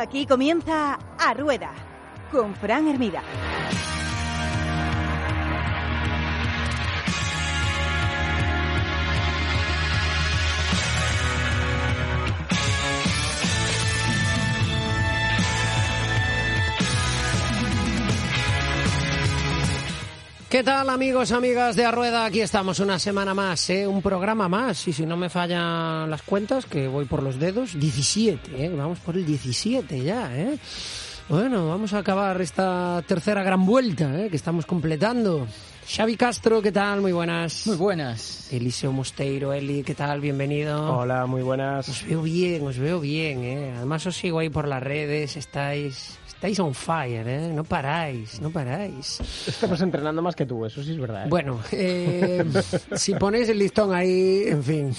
Aquí comienza A Rueda con Fran Hermida. ¿Qué tal amigos, amigas de Arrueda? Aquí estamos una semana más, ¿eh? un programa más. Y si no me fallan las cuentas, que voy por los dedos, 17, ¿eh? vamos por el 17 ya. ¿eh? Bueno, vamos a acabar esta tercera gran vuelta ¿eh? que estamos completando. Xavi Castro, ¿qué tal? Muy buenas. Muy buenas. Eliseo Mosteiro, Eli, ¿qué tal? Bienvenido. Hola, muy buenas. Os veo bien, os veo bien, ¿eh? Además os sigo ahí por las redes, estáis... Estáis on fire, ¿eh? No paráis, no paráis. Estamos entrenando más que tú, eso sí es verdad. ¿eh? Bueno, eh, si ponéis el listón ahí, en fin.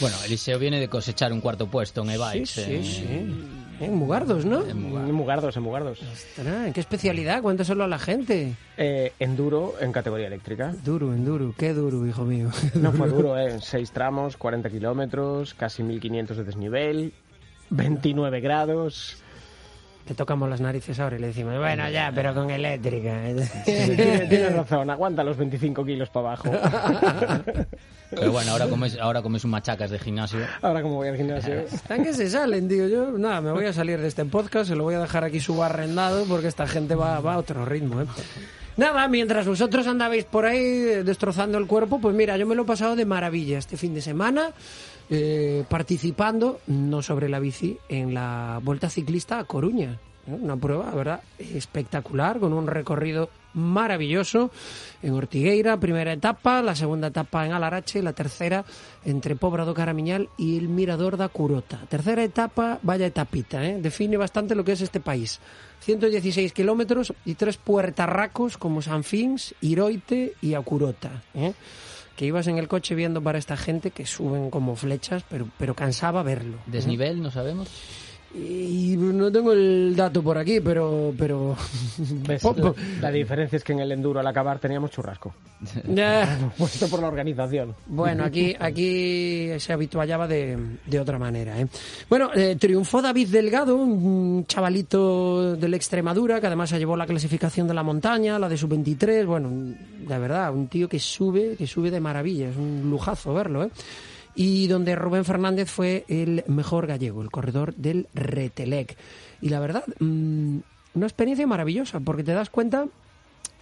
Bueno, Eliseo viene de cosechar un cuarto puesto en Sí, e-bikes. sí, eh, sí. En Mugardos, ¿no? en Mugar. En Mugardos, en Mugardos. Ostras, ¿en qué especialidad? Cuéntaselo a la gente. Eh, enduro en categoría eléctrica. Duro, en duro, qué duro, hijo mío. No fue duro, ¿eh? Seis tramos, 40 kilómetros, casi 1500 de desnivel, 29 grados. Te tocamos las narices ahora y le decimos, bueno, ya, pero con eléctrica. Tienes, tienes razón, aguanta los 25 kilos para abajo. Pero bueno, ahora comes, ahora comes un machacas de gimnasio. Ahora como voy al gimnasio. Están que se salen, digo yo. Nada, me voy a salir de este podcast, se lo voy a dejar aquí subarrendado porque esta gente va, va a otro ritmo, ¿eh? Nada, mientras vosotros andabais por ahí eh, destrozando el cuerpo, pues mira, yo me lo he pasado de maravilla este fin de semana, eh, participando, no sobre la bici, en la Vuelta Ciclista a Coruña. ¿eh? Una prueba, verdad, espectacular, con un recorrido maravilloso en Ortigueira, primera etapa, la segunda etapa en Alarache, la tercera entre Pobra do Caramiñal y el Mirador da Curota. Tercera etapa, vaya etapita, ¿eh? define bastante lo que es este país. 116 kilómetros y tres puertarracos como San Fins, Iroite y Acurota. ¿eh? Que ibas en el coche viendo para esta gente que suben como flechas, pero, pero cansaba verlo. Desnivel, no sabemos. Y no tengo el dato por aquí, pero... pero... La, la diferencia es que en el enduro al acabar teníamos churrasco. Puesto por la organización. Bueno, aquí, aquí se habituallaba de, de otra manera. ¿eh? Bueno, eh, triunfó David Delgado, un chavalito de la Extremadura, que además se llevó la clasificación de la montaña, la de su 23 Bueno, de verdad, un tío que sube, que sube de maravilla. Es un lujazo verlo, ¿eh? Y donde Rubén Fernández fue el mejor gallego, el corredor del Retelec. Y la verdad, mm, una experiencia maravillosa, porque te das cuenta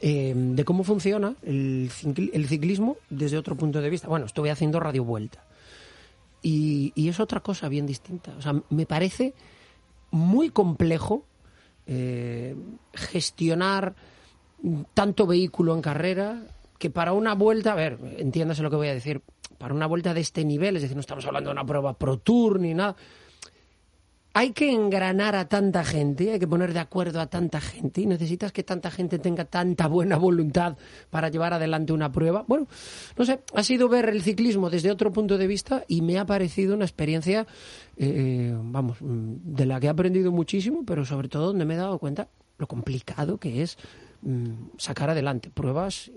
eh, de cómo funciona el ciclismo desde otro punto de vista. Bueno, estuve haciendo radio vuelta. Y, y es otra cosa bien distinta. O sea, me parece muy complejo eh, gestionar tanto vehículo en carrera que para una vuelta, a ver, entiéndase lo que voy a decir, para una vuelta de este nivel, es decir, no estamos hablando de una prueba Pro Tour ni nada, hay que engranar a tanta gente, hay que poner de acuerdo a tanta gente y necesitas que tanta gente tenga tanta buena voluntad para llevar adelante una prueba. Bueno, no sé, ha sido ver el ciclismo desde otro punto de vista y me ha parecido una experiencia, eh, vamos, mm, de la que he aprendido muchísimo, pero sobre todo donde me he dado cuenta lo complicado que es mm, sacar adelante pruebas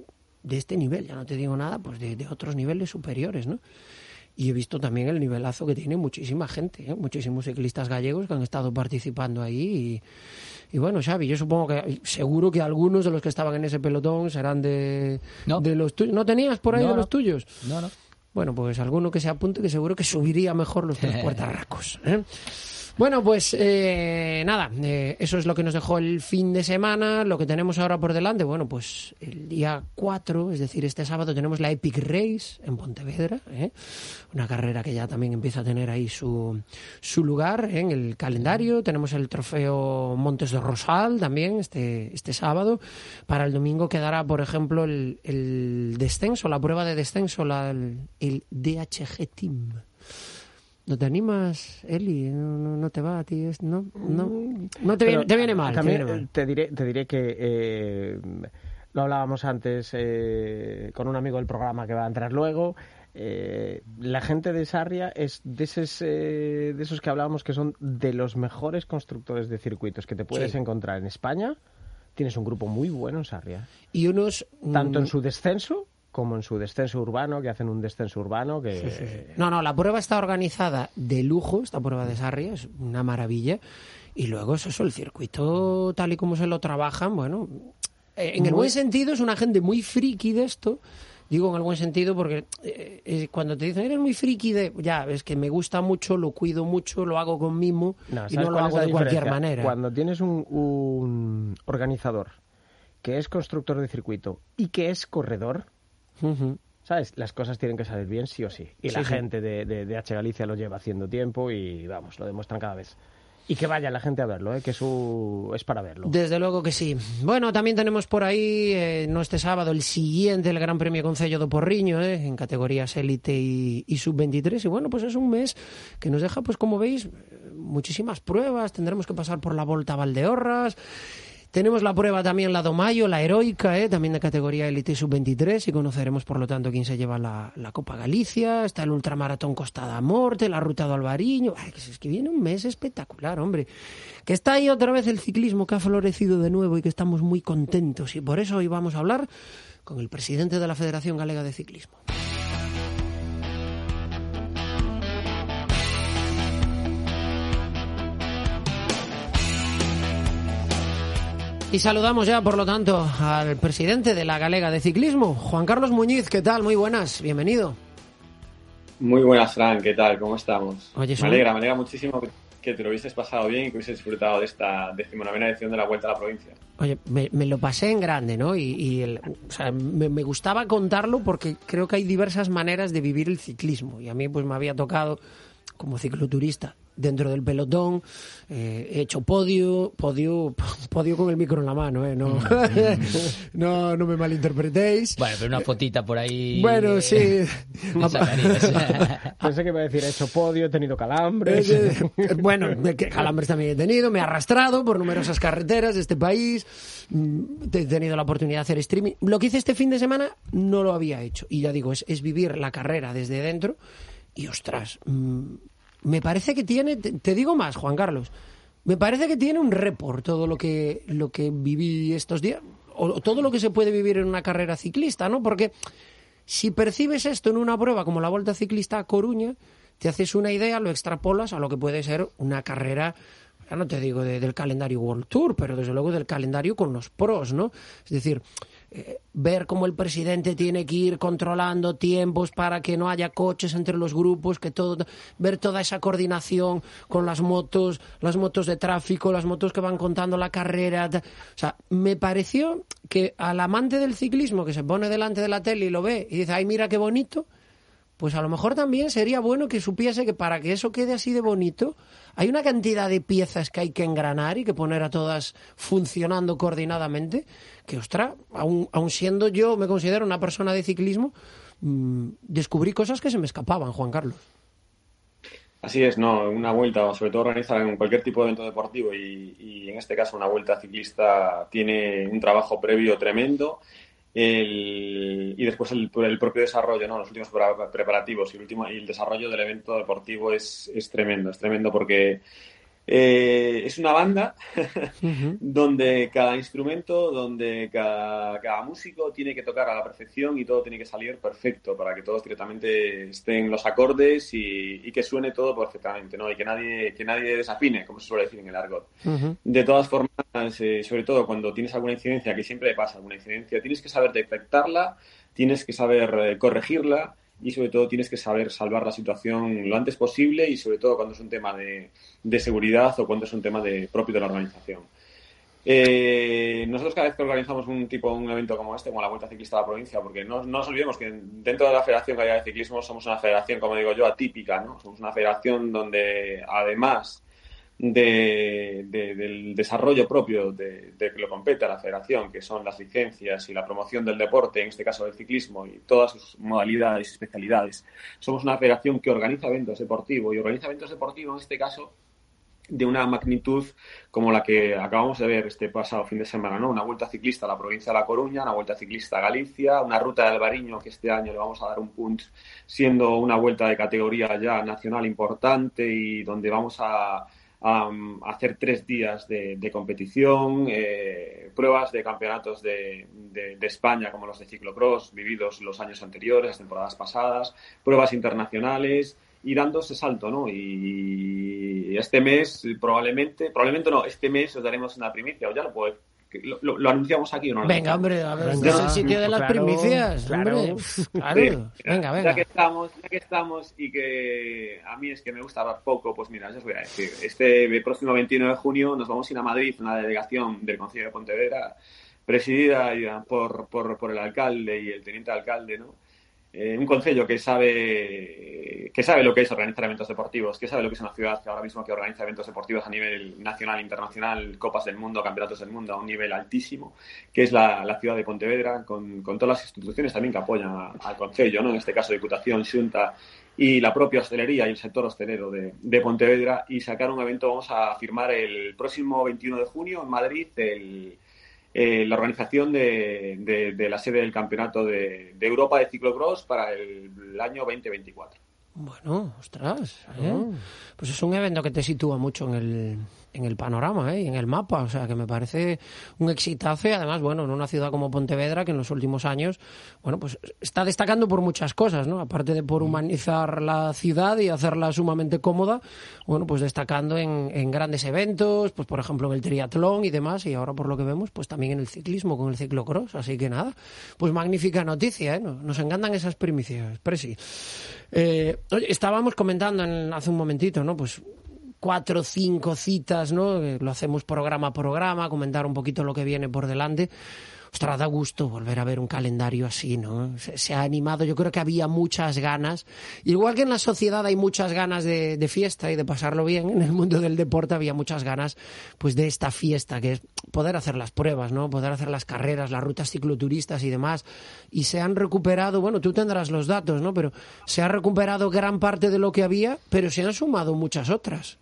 de este nivel, ya no te digo nada, pues de, de otros niveles superiores, ¿no? Y he visto también el nivelazo que tiene muchísima gente, ¿eh? muchísimos ciclistas gallegos que han estado participando ahí. Y, y bueno, Xavi, yo supongo que seguro que algunos de los que estaban en ese pelotón serán de, No. de los tuyos. ¿No tenías por ahí No, de no. los tuyos? No, no. Bueno, pues alguno que se apunte que seguro que subiría mejor los tres puertarracos. ¿eh? Bueno, pues eh, nada, eh, eso es lo que nos dejó el fin de semana. Lo que tenemos ahora por delante, bueno, pues el día 4, es decir, este sábado tenemos la Epic Race en Pontevedra, ¿eh? una carrera que ya también empieza a tener ahí su, su lugar ¿eh? en el calendario. Tenemos el trofeo Montes de Rosal también este, este sábado. Para el domingo quedará, por ejemplo, el, descenso, la prueba de descenso, la, el DHG Team. ¿No te animas, Eli? ¿No, no, no te va a ti? ¿No? ¿No? no te, viene, te viene mal. te También viene mal. te diré, te diré que eh, lo hablábamos antes eh, con un amigo del programa que va a entrar luego. eh, la gente de Sarria es de esos, eh, de esos que hablábamos que son de los mejores constructores de circuitos que te puedes Sí. encontrar en España. Tienes un grupo muy bueno en Sarria. Y unos... Tanto en mm, su descenso como en su descenso urbano, que hacen un descenso urbano que... No, no, la prueba está organizada de lujo, esta prueba de Sarria, es una maravilla. Y luego es eso, el circuito tal y como se lo trabajan, bueno, eh, en el buen sentido es una gente muy friki de esto. Digo en el buen sentido porque eh, eh, cuando te dicen eres muy friki de, ya, es que me gusta mucho, lo cuido mucho, lo hago con mimo y ¿sabes no lo hago de cualquier manera. Cuando tienes un, un organizador que es constructor de circuito y que es corredor, ¿sabes? Las cosas tienen que salir bien sí o sí. Y Sí, la sí. gente de, de, de H Galicia lo lleva haciendo tiempo y, vamos, lo demuestran cada vez. Y que vaya la gente a verlo, ¿eh? que su... es para verlo. Desde luego que sí. Bueno, también tenemos por ahí, eh, no este sábado, el siguiente, el Gran Premio Concello do Porriño, eh, en categorías élite y, y sub-23. Y bueno, pues es un mes que nos deja, pues como veis, muchísimas pruebas. Tendremos que pasar por la Volta a Valdeorras. Tenemos la prueba también, la do Mayo, la heroica, eh, también de categoría élite y sub-23, y conoceremos, por lo tanto, quién se lleva la, Copa Galicia. Está el Ultramaratón Costa da Morte, la Ruta do Albariño. Ay, es que viene un mes espectacular, hombre. Que está ahí otra vez el ciclismo que ha florecido de nuevo y que estamos muy contentos. Y por eso hoy vamos a hablar con el presidente de la Federación Galega de Ciclismo. Y saludamos ya, por lo tanto, al presidente de la Galega de Ciclismo, Juan Carlos Muñiz. ¿Qué tal? Muy buenas, bienvenido. Muy buenas, Fran, ¿qué tal? ¿Cómo estamos? Oye, me alegra, me alegra muchísimo que- que te lo hubieses pasado bien y que hubieses disfrutado de esta decimonovena edición de la Vuelta a la Provincia. Oye, me, me lo pasé en grande, ¿no? Y, y el- o sea, me, me gustaba contarlo porque creo que hay diversas maneras de vivir el ciclismo. Y a mí, pues, me había tocado como cicloturista dentro del pelotón, eh, he hecho podio, podio, podio con el micro en la mano, ¿eh? No, no, no me malinterpretéis. Bueno, pero una fotita por ahí. Bueno, sí. eh, sacarías. Pensé que iba a decir, he hecho podio, he tenido calambres. Eh, eh, bueno, calambres también he tenido, me he arrastrado por numerosas carreteras de este país, mm, he tenido la oportunidad de hacer streaming. Lo que hice este fin de semana no lo había hecho. Y ya digo, es, es vivir la carrera desde dentro. Y ostras, mm, me parece que tiene, te, digo más, Juan Carlos, me parece que tiene un report todo lo que, lo que viví estos días, o, todo lo que se puede vivir en una carrera ciclista, ¿no? Porque si percibes esto en una prueba como la Vuelta Ciclista a Coruña, te haces una idea, lo extrapolas a lo que puede ser una carrera, ya no te digo de- del calendario World Tour, pero desde luego del calendario con los pros, ¿no? Es decir, eh, ver cómo el presidente tiene que ir controlando tiempos para que no haya coches entre los grupos, que todo, ver toda esa coordinación con las motos, las motos de tráfico, las motos que van contando la carrera. O sea, me pareció que al amante del ciclismo que se pone delante de la tele y lo ve y dice, ay, mira qué bonito, pues a lo mejor también sería bueno que supiese que para que eso quede así de bonito, hay una cantidad de piezas que hay que engranar y que poner a todas funcionando coordinadamente, que, ostras, aun, aun siendo yo, me considero una persona de ciclismo, mm, descubrí cosas que se me escapaban, Juan Carlos. Así es, ¿no? Una vuelta, sobre todo organizada en cualquier tipo de evento deportivo y en este caso una vuelta ciclista tiene un trabajo previo tremendo el- y después el, el propio desarrollo, ¿no? Los últimos pre- preparativos y el, último, y el desarrollo del evento deportivo es, es tremendo, es tremendo porque eh, es una banda donde cada instrumento, donde cada, cada músico tiene que tocar a la perfección y todo tiene que salir perfecto para que todos directamente estén los acordes y, y que suene todo perfectamente, ¿no? Y que nadie, que nadie desafine, como se suele decir en el argot. De todas formas, eh, sobre todo cuando tienes alguna incidencia, que siempre pasa alguna incidencia, tienes que saber detectarla, tienes que saber eh, corregirla y sobre todo tienes que saber salvar la situación lo antes posible y sobre todo cuando es un tema de, de seguridad o cuando es un tema de, propio de la organización. Eh, nosotros cada vez que organizamos un tipo un evento como este, como la Vuelta Ciclista de la Provincia, porque no, no nos olvidemos que dentro de la Federación Gallega de Ciclismo somos una federación, como digo yo, atípica, ¿no? Somos una federación donde además de, de- del desarrollo propio de, de que lo compete a la federación, que son las licencias y la promoción del deporte, en este caso del ciclismo y todas sus modalidades y especialidades. Somos una federación que organiza eventos deportivos y organiza eventos deportivos, en este caso, de una magnitud como la que acabamos de ver este pasado fin de semana, ¿no? Una vuelta ciclista a la provincia de La Coruña, una vuelta ciclista a Galicia, una ruta de Albariño que este año le vamos a dar un punto siendo una vuelta de categoría ya nacional importante y donde vamos a, a, hacer tres días de, competición, eh, pruebas de campeonatos de, España como los de ciclocross vividos los años anteriores, las temporadas pasadas, pruebas internacionales y dando ese salto, ¿no? Y este mes probablemente, probablemente no, este mes os daremos una primicia, o ya lo puedo lo, anunciamos aquí o no? Venga, hombre, a ver, es el sitio de las primicias. Claro, claro. venga, venga. Ya que, estamos, ya que estamos y que a mí es que me gusta hablar poco, pues mira, ya os voy a decir. Este próximo 21 de junio nos vamos a ir a Madrid, una delegación del Consejo de Pontevedra, presidida por, por, por el alcalde y el teniente alcalde, ¿no? Eh, un concello que sabe que sabe lo que es organizar eventos deportivos, que sabe lo que es una ciudad que ahora mismo que organiza eventos deportivos a nivel nacional, internacional, copas del mundo, campeonatos del mundo a un nivel altísimo, que es la, ciudad de Pontevedra, con, con, todas las instituciones también que apoyan al concello, ¿no? en este caso Diputación, Junta y la propia hostelería y el sector hostelero de, de Pontevedra, y sacar un evento, vamos a firmar el próximo 21 de junio en Madrid, el eh, la organización de, de, la sede del Campeonato de, Europa de Ciclocross para el, año 2024. Bueno, ostras, ¿eh? pues es un evento que te sitúa mucho en el, en el panorama ¿eh? y en el mapa. O sea, que me parece un exitazo y además, bueno, en una ciudad como Pontevedra, que en los últimos años, bueno, pues está destacando por muchas cosas, ¿no? Aparte de por humanizar la ciudad y hacerla sumamente cómoda, bueno, pues destacando en, en grandes eventos, pues por ejemplo en el triatlón y demás, y ahora por lo que vemos, pues también en el ciclismo con el ciclocross. Así que nada, pues magnífica noticia, ¿eh? Nos encantan esas primicias, Presi. Eh, estábamos comentando en, hace un momentito, ¿no? Pues cuatro o cinco citas, ¿no? Lo hacemos programa a programa, comentar un poquito lo que viene por delante. Ostras, da gusto volver a ver un calendario así, ¿no? Se, ha animado, yo creo que había muchas ganas. Igual que en la sociedad hay muchas ganas de, de, fiesta y de pasarlo bien, en el mundo del deporte había muchas ganas, pues, de esta fiesta, que es poder hacer las pruebas, ¿no? Poder hacer las carreras, las rutas cicloturistas y demás. Y se han recuperado, bueno, tú tendrás los datos, ¿no? Pero se ha recuperado gran parte de lo que había, pero se han sumado muchas otras.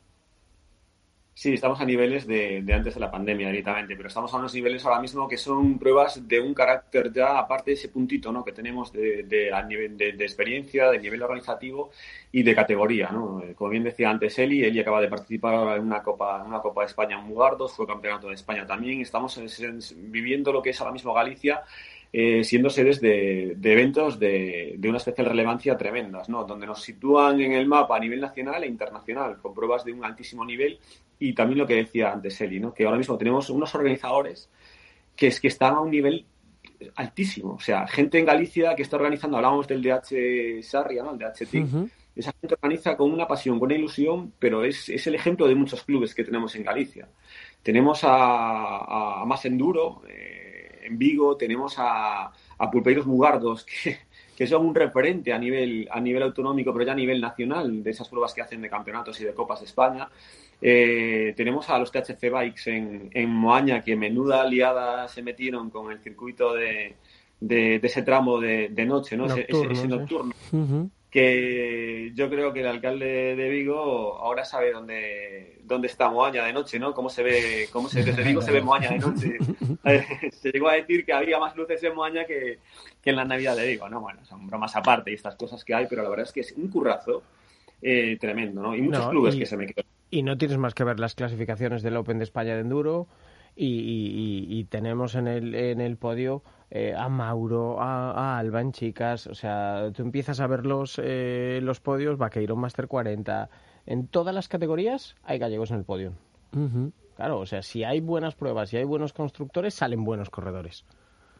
Sí, estamos a niveles de, antes de la pandemia directamente, pero estamos a unos niveles ahora mismo que son pruebas de un carácter ya, aparte de ese puntito ¿no? que tenemos de, de, nivel de, experiencia, de nivel organizativo y de categoría. ¿no? Eh, como bien decía antes Eli, Eli acaba de participar en una Copa, en una Copa de España en Mugardos, fue campeonato de España también. Estamos viviendo lo que es ahora mismo Galicia eh, siendo sedes de, eventos de, una especial relevancia tremendas, ¿no? donde nos sitúan en el mapa a nivel nacional e internacional, con pruebas de un altísimo nivel y también lo que decía antes Eli, ¿no? que ahora mismo tenemos unos organizadores que, es, que están a un nivel altísimo. O sea, gente en Galicia que está organizando, hablábamos del DH Sarria, ¿no? el DH Esa gente organiza con una pasión, con una ilusión, pero es, es, el ejemplo de muchos clubes que tenemos en Galicia. Tenemos a, a Más Enduro, eh, en Vigo, tenemos a, a Pulpeiros Mugardos, que, que, son un referente a nivel, a nivel autonómico, pero ya a nivel nacional, de esas pruebas que hacen de campeonatos y de copas de España. Eh, tenemos a los THC Bikes en, en Moaña, que menuda aliada se metieron con el circuito de, de, ese tramo de, noche, ¿no? ese, nocturno que yo creo que el alcalde de Vigo ahora sabe dónde, dónde está Moaña de noche, ¿no? Cómo se ve, cómo se, desde Vigo se ve Moaña de noche. se llegó a decir que había más luces en Moaña que, en la Navidad de Vigo, ¿no? Bueno, son bromas aparte y estas cosas que hay, pero la verdad es que es un currazo eh, tremendo, ¿no? Y muchos clubes que se me quedan. Y no tienes más que ver las clasificaciones del Open de España de Enduro y, tenemos en el, en el podio eh, a Mauro, a, Alba en chicas, o sea, tú empiezas a ver los, eh, los podios, Vaqueiro Master 40, en todas las categorías hay gallegos en el podio. Claro, o sea, si hay buenas pruebas, si hay buenos constructores, salen buenos corredores.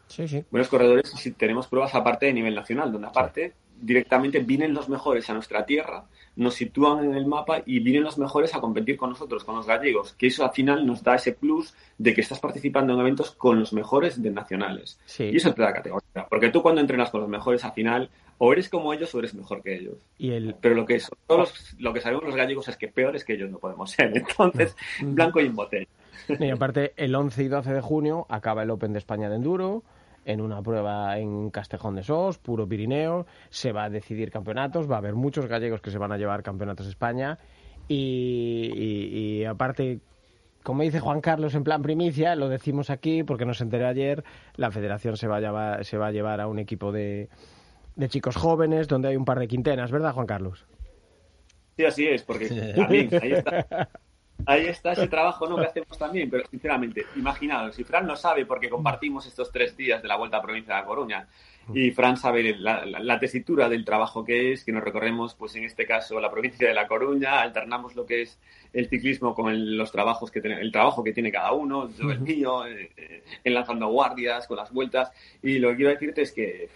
Sí, sí. Buenos corredores si tenemos pruebas aparte de nivel nacional, donde aparte directamente vienen los mejores a nuestra tierra nos sitúan en el mapa y vienen los mejores a competir con nosotros, con los gallegos, que eso al final nos da ese plus de que estás participando en eventos con los mejores de nacionales. Y eso te da categoría, porque tú cuando entrenas con los mejores al final o eres como ellos o eres mejor que ellos. Y el... Pero lo que, todos lo que sabemos los gallegos es que peores que ellos no podemos ser. Entonces, blanco y en botella. Y aparte, el 11 y 12 de junio acaba el Open de España de Enduro en una prueba en Castejón de Sos, puro Pirineo, se va a decidir campeonatos, va a haber muchos gallegos que se van a llevar campeonatos de España y, aparte como dice Juan Carlos en plan primicia, lo decimos aquí porque nos enteré ayer, la federación se va a llevar, se va a, llevar a un equipo de, de chicos jóvenes donde hay un par de quintenas, ¿verdad Juan Carlos? Sí, así es, porque también ahí está ahí está ese trabajo ¿no? que hacemos también, pero sinceramente, imaginaos, si Fran no sabe porque compartimos estos tres días de la Vuelta a la provincia de La Coruña y Fran sabe la, tesitura del trabajo que es, que nos recorremos, pues en este caso, la provincia de La Coruña, alternamos lo que es el ciclismo con los trabajos que tiene, el trabajo que tiene cada uno, yo el mío, eh, eh, enlazando guardias, con las vueltas, y lo que quiero decirte es que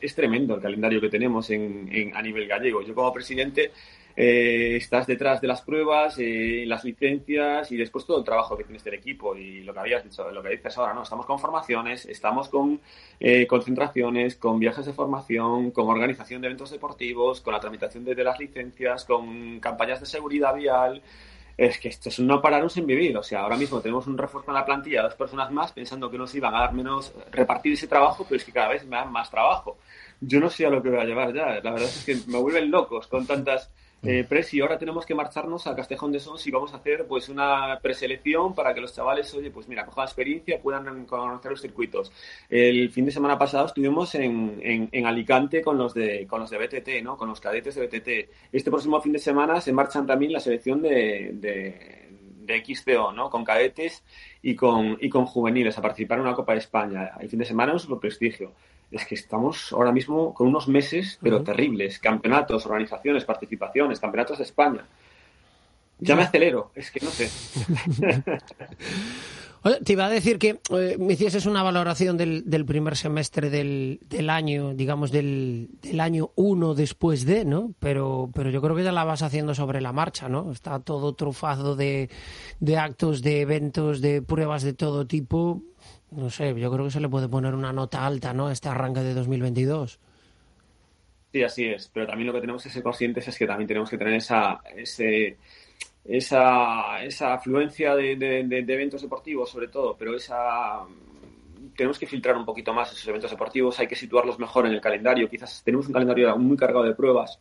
es tremendo el calendario que tenemos en, a nivel gallego. Yo como presidente eh, estás detrás de las pruebas, eh, las licencias y después todo el trabajo que tienes del equipo y lo que habías dicho, lo que dices ahora, ¿no? Estamos con formaciones, estamos con eh, concentraciones, con viajes de formación, con organización de eventos deportivos, con la tramitación de, las licencias, con campañas de seguridad vial. Es que esto es no pararnos en vivir. O sea, ahora mismo tenemos un refuerzo en la plantilla, dos personas más, pensando que nos iban a dar menos, repartir ese trabajo, pero es que cada vez me dan más trabajo. Yo no sé a lo que voy a llevar ya. La verdad es que me vuelven locos con tantas eh, Presi, ahora tenemos que marcharnos a Castejón de Sons y vamos a hacer pues una preselección para que los chavales, oye, pues mira, cojan experiencia, puedan conocer los circuitos. El fin de semana pasado estuvimos en, en, Alicante con los de con los de BTT, ¿no? Con los cadetes de BTT. Este próximo fin de semana se marchan también la selección de, de, de XCO, ¿no? Con cadetes y con, y con juveniles a participar en una Copa de España. El fin de semana es un prestigio es que estamos ahora mismo con unos meses, pero terribles. Campeonatos, organizaciones, participaciones, campeonatos de España. Ya me acelero, es que no sé. te iba a decir que eh, me hicieses una valoración del, del primer semestre del, del año, digamos, del, del, año uno después de, ¿no? Pero, pero yo creo que ya la vas haciendo sobre la marcha, ¿no? Está todo trufado de, de actos, de eventos, de pruebas de todo tipo no sé, yo creo que se le puede poner una nota alta, ¿no? Este arranque de 2022. Sí, así es, pero también lo que tenemos que ser conscientes es que también tenemos que tener esa, ese, esa, esa afluencia de, de, eventos deportivos, sobre todo, pero esa tenemos que filtrar un poquito más esos eventos deportivos, hay que situarlos mejor en el calendario. Quizás tenemos un calendario muy cargado de pruebas,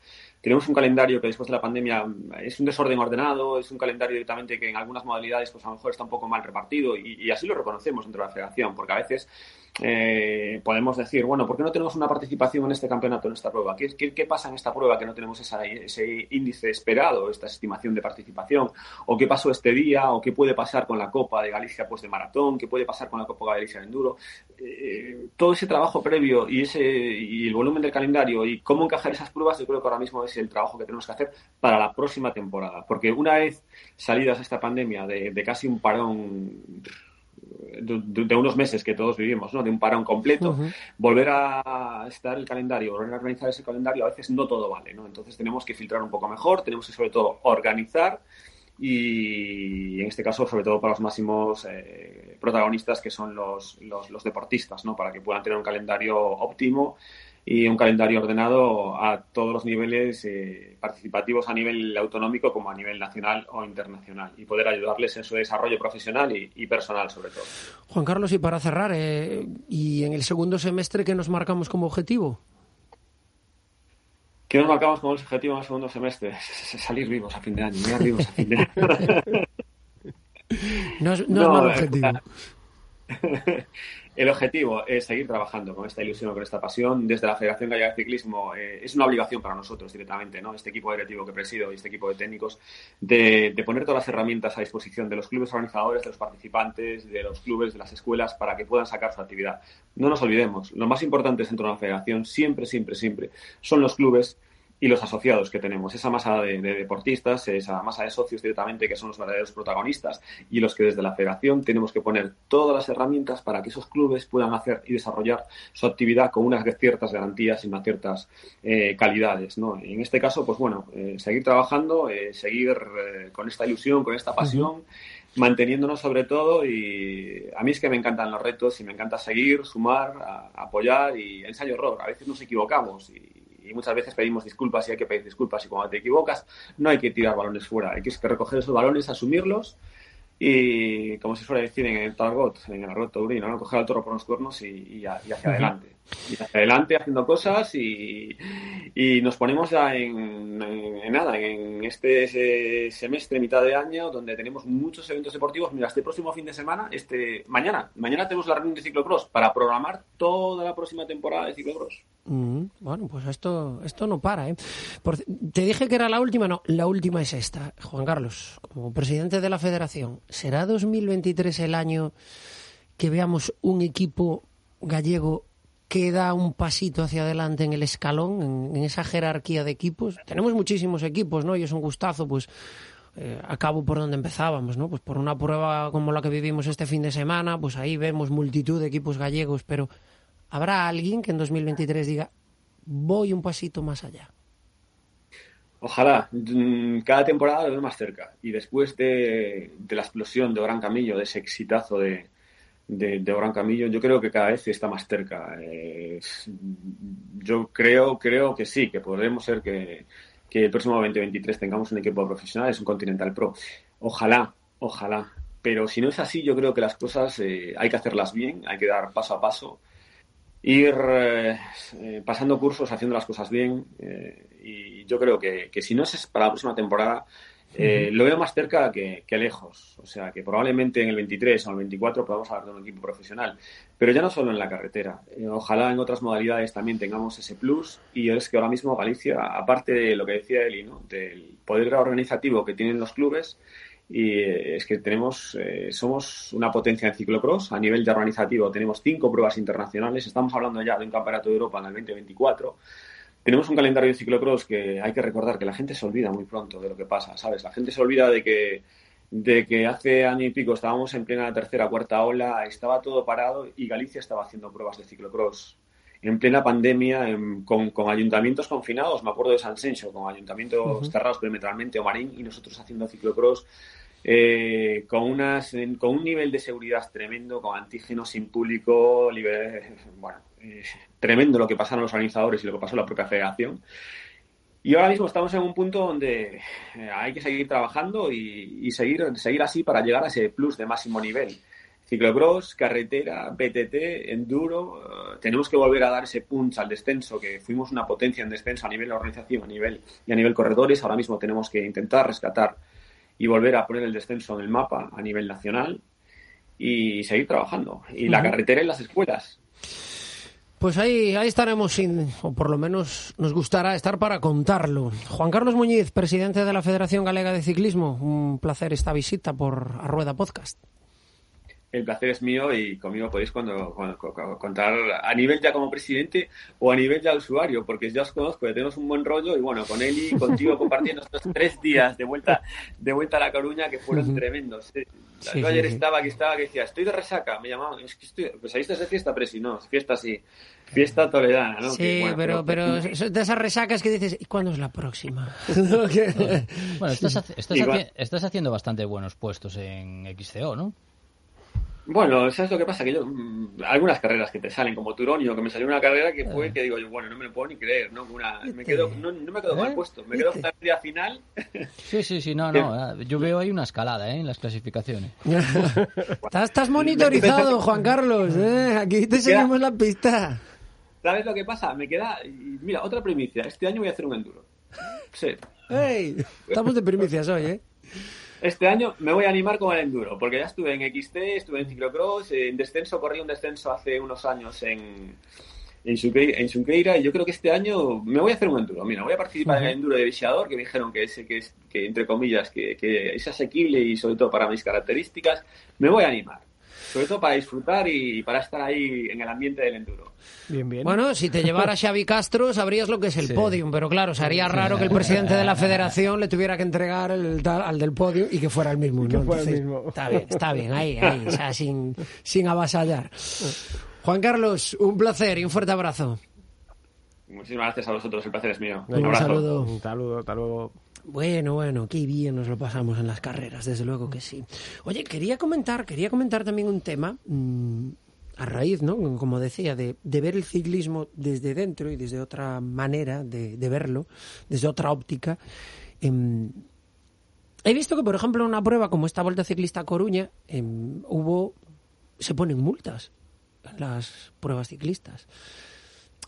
tenemos un calendario que después de la pandemia es un desorden ordenado, es un calendario directamente que en algunas modalidades pues a lo mejor está un poco mal repartido y, así lo reconocemos dentro de la federación, porque a veces eh, podemos decir, bueno, ¿por qué no tenemos una participación en este campeonato, en esta prueba? ¿Qué, qué, pasa en esta prueba que no tenemos ese índice esperado, esta estimación de participación? ¿O qué pasó este día? ¿O qué puede pasar con la Copa de Galicia pues, de maratón? ¿Qué puede pasar con la Copa de Galicia de enduro? Eh, todo ese trabajo previo y, ese, y el volumen del calendario y cómo encajar esas pruebas, yo creo que ahora mismo es el trabajo que tenemos que hacer para la próxima temporada. Porque una vez salidas esta pandemia de, de casi un parón de, unos meses que todos vivimos, ¿no? De un parón completo, volver a estar el calendario, volver a organizar ese calendario, a veces no todo vale, ¿no? Entonces tenemos que filtrar un poco mejor, tenemos que sobre todo organizar y en este caso sobre todo para los máximos eh, protagonistas que son los, los, los, deportistas, ¿no? Para que puedan tener un calendario óptimo y un calendario ordenado a todos los niveles eh, participativos a nivel autonómico como a nivel nacional o internacional y poder ayudarles en su desarrollo profesional y, personal sobre todo. Juan Carlos, y para cerrar, eh, ¿y en el segundo semestre qué nos marcamos como objetivo? ¿Qué nos marcamos como objetivo en el segundo semestre? Salir vivos a fin de año, mirar vivos a fin de año. no es, no, mal objetivo. El objetivo es seguir trabajando con esta ilusión, con esta pasión. Desde la Federación Gallega de Ciclismo eh, es una obligación para nosotros directamente, ¿no? Este equipo directivo que presido y este equipo de técnicos, de, poner todas las herramientas a disposición de los clubes organizadores, de los participantes, de los clubes, de las escuelas, para que puedan sacar su actividad. No nos olvidemos, lo más importante dentro de una federación, siempre, siempre, siempre, son los clubes y los asociados que tenemos, esa masa de, deportistas, esa masa de socios directamente que son los verdaderos protagonistas y los que desde la federación tenemos que poner todas las herramientas para que esos clubes puedan hacer y desarrollar su actividad con unas ciertas garantías y unas ciertas eh, calidades. ¿no? En este caso, pues bueno, eh, seguir trabajando, eh, seguir con esta ilusión, con esta pasión. manteniéndonos sobre todo y a mí es que me encantan los retos y me encanta seguir, sumar, apoyar y ensayo error. A veces nos equivocamos y, y muchas veces pedimos disculpas y hay que pedir disculpas y cuando te equivocas no hay que tirar balones fuera, hay que recoger esos balones, asumirlos y como se suele decir en el targot, en el argot taurino, ¿no? coger al toro por los cuernos y, hacia adelante. Y hacia adelante haciendo cosas y, y nos ponemos en, en, nada, en este semestre, mitad de año, donde tenemos muchos eventos deportivos. Mira, este próximo fin de semana, este mañana, mañana tenemos la reunión de ciclocross para programar toda la próxima temporada de ciclocross. Mm, bueno, pues esto, esto no para, ¿eh? Por- te dije que era la última, no, la última es esta. Juan Carlos, como presidente de la federación, ¿será 2023 el año que veamos un equipo gallego que da un pasito hacia adelante en el escalón, en, esa jerarquía de equipos? Tenemos muchísimos equipos, ¿no? Y es un gustazo, pues, eh, acabo por donde empezábamos, ¿no? Pues por una prueba como la que vivimos este fin de semana, pues ahí vemos multitud de equipos gallegos, pero ¿habrá alguien que en 2023 diga, voy un pasito más allá? Ojalá, mm, cada temporada lo veo más cerca. Y después de, de la explosión de Oran Camillo, de ese exitazo de, de, de Camillo, yo creo que cada vez está más cerca. Eh, yo creo, creo que sí, que podremos ser que, que el próximo 2023 tengamos un equipo profesional, es un Continental Pro. Ojalá, ojalá. Pero si no es así, yo creo que las cosas eh, hay que hacerlas bien, hay que dar paso a paso ir eh, eh, pasando cursos, haciendo las cosas bien. eh, y yo creo que, que si no es para la próxima temporada, eh, lo veo más cerca que, que lejos. O sea, que probablemente en el 23 o el 24 podamos hablar de un equipo profesional. Pero ya no solo en la carretera. Eh, ojalá en otras modalidades también tengamos ese plus. Y es que ahora mismo Galicia, aparte de lo que decía Eli, ¿no? del poder organizativo que tienen los clubes, y eh, es que tenemos, eh, somos una potencia en ciclocross. A nivel de organizativo tenemos cinco pruebas internacionales. Estamos hablando ya de un campeonato de Europa en el 2024. Tenemos un calendario de ciclocross que hay que recordar que la gente se olvida muy pronto de lo que pasa, ¿sabes? La gente se olvida de que, de que hace año y pico estábamos en plena tercera, cuarta ola, estaba todo parado y Galicia estaba haciendo pruebas de ciclocross. En plena pandemia, en- con, con ayuntamientos confinados, me acuerdo de San Senso, con ayuntamientos cerrados perimetralmente, o Marín, y nosotros haciendo ciclocross, eh, con, unas, con un nivel de seguridad tremendo, con antígenos sin público, bueno, eh, tremendo lo que pasaron los organizadores y lo que pasó la propia federación. Y ahora mismo estamos en un punto donde eh, hay que seguir trabajando y, y seguir, seguir así para llegar a ese plus de máximo nivel. Ciclocross, carretera, BTT, enduro, eh, tenemos que volver a dar ese punch al descenso, que fuimos una potencia en descenso a nivel de organización a nivel, y a nivel corredores. Ahora mismo tenemos que intentar rescatar y volver a poner el descenso en el mapa a nivel nacional y seguir trabajando. Y la carretera en las escuelas. Pues ahí, ahí estaremos, sin, o por lo menos nos gustará estar para contarlo. Juan Carlos Muñiz, presidente de la Federación Galega de Ciclismo, un placer esta visita por A Rueda Podcast. El placer es mío y conmigo podéis cuando, cuando- cuando- contar a nivel ya como presidente o a nivel ya usuario, porque ya os conozco, ya tenemos un buen rollo y bueno, con él y contigo compartiendo estos tres días de vuelta de vuelta a La Coruña que fueron tremendos. Eh, Sí, Yo ayer sí, estaba que estaba que decía, estoy de resaca, me llamaban, es que estoy, pues ahí estás de fiesta, Presi, no, fiesta sí, fiesta toledana, ¿no? Sí, Que, bueno, pero, pero de esas resacas que dices, ¿y cuándo es la próxima? Bueno, estás, estás, haci- estás haciendo bastante buenos puestos en XCO, ¿no? Bueno, ¿sabes lo que pasa? Que yo, mm, algunas carreras que te salen, como Turonio, que me salió una carrera que fue que digo yo, bueno, no me lo puedo ni creer, ¿no? Una, me quedo, no, no me quedo mal ¿Eh? puesto, me quedo con la media final. Sí, sí, sí, no, no. ah, Yo veo ahí una escalada ¿eh? en las clasificaciones. estás, estás monitorizado, Juan Carlos. ¿eh? Aquí te seguimos la pista. ¿Sabes lo que pasa? Me queda, mira, otra primicia, este año voy a hacer un enduro. Sí. Ey, estamos de primicias hoy, ¿eh? Este año me voy a animar con el enduro, porque ya estuve en XT, estuve en ciclocross, en descenso, corrí un descenso hace unos años en, en, Sunqueira, en Sunqueira, y yo creo que este año me voy a hacer un enduro. Mira, voy a participar en el enduro de Visiador, que me dijeron que, ese, que, es, que entre comillas, que, que es asequible y sobre todo para mis características. Me voy a animar, sobre todo para disfrutar y para estar ahí en el ambiente del enduro. Bien, bien. Bueno, si te llevara Xavi Castro sabrías lo que es el podium, pero claro, sería raro que el presidente de la federación le tuviera que entregar el al del podio y que fuera el mismo. ¿no? fuera el Entonces, mismo. Está bien, está bien, ahí, ahí, o sea, sin, sin avasallar. Juan Carlos, un placer y un fuerte abrazo. Muchísimas gracias a vosotros, el placer es mío. Un saludo. Un saludo, hasta luego. Bueno, bueno, qué bien nos lo pasamos en las carreras, desde luego que sí. Oye, quería comentar, quería comentar también un tema, mm, a raíz, ¿no? Como decía, de, ver el ciclismo desde dentro y desde otra manera de, de verlo, desde otra óptica. Em, he visto que, por ejemplo, en una prueba como esta Vuelta Ciclista a Coruña, em, hubo, se ponen multas en las pruebas ciclistas.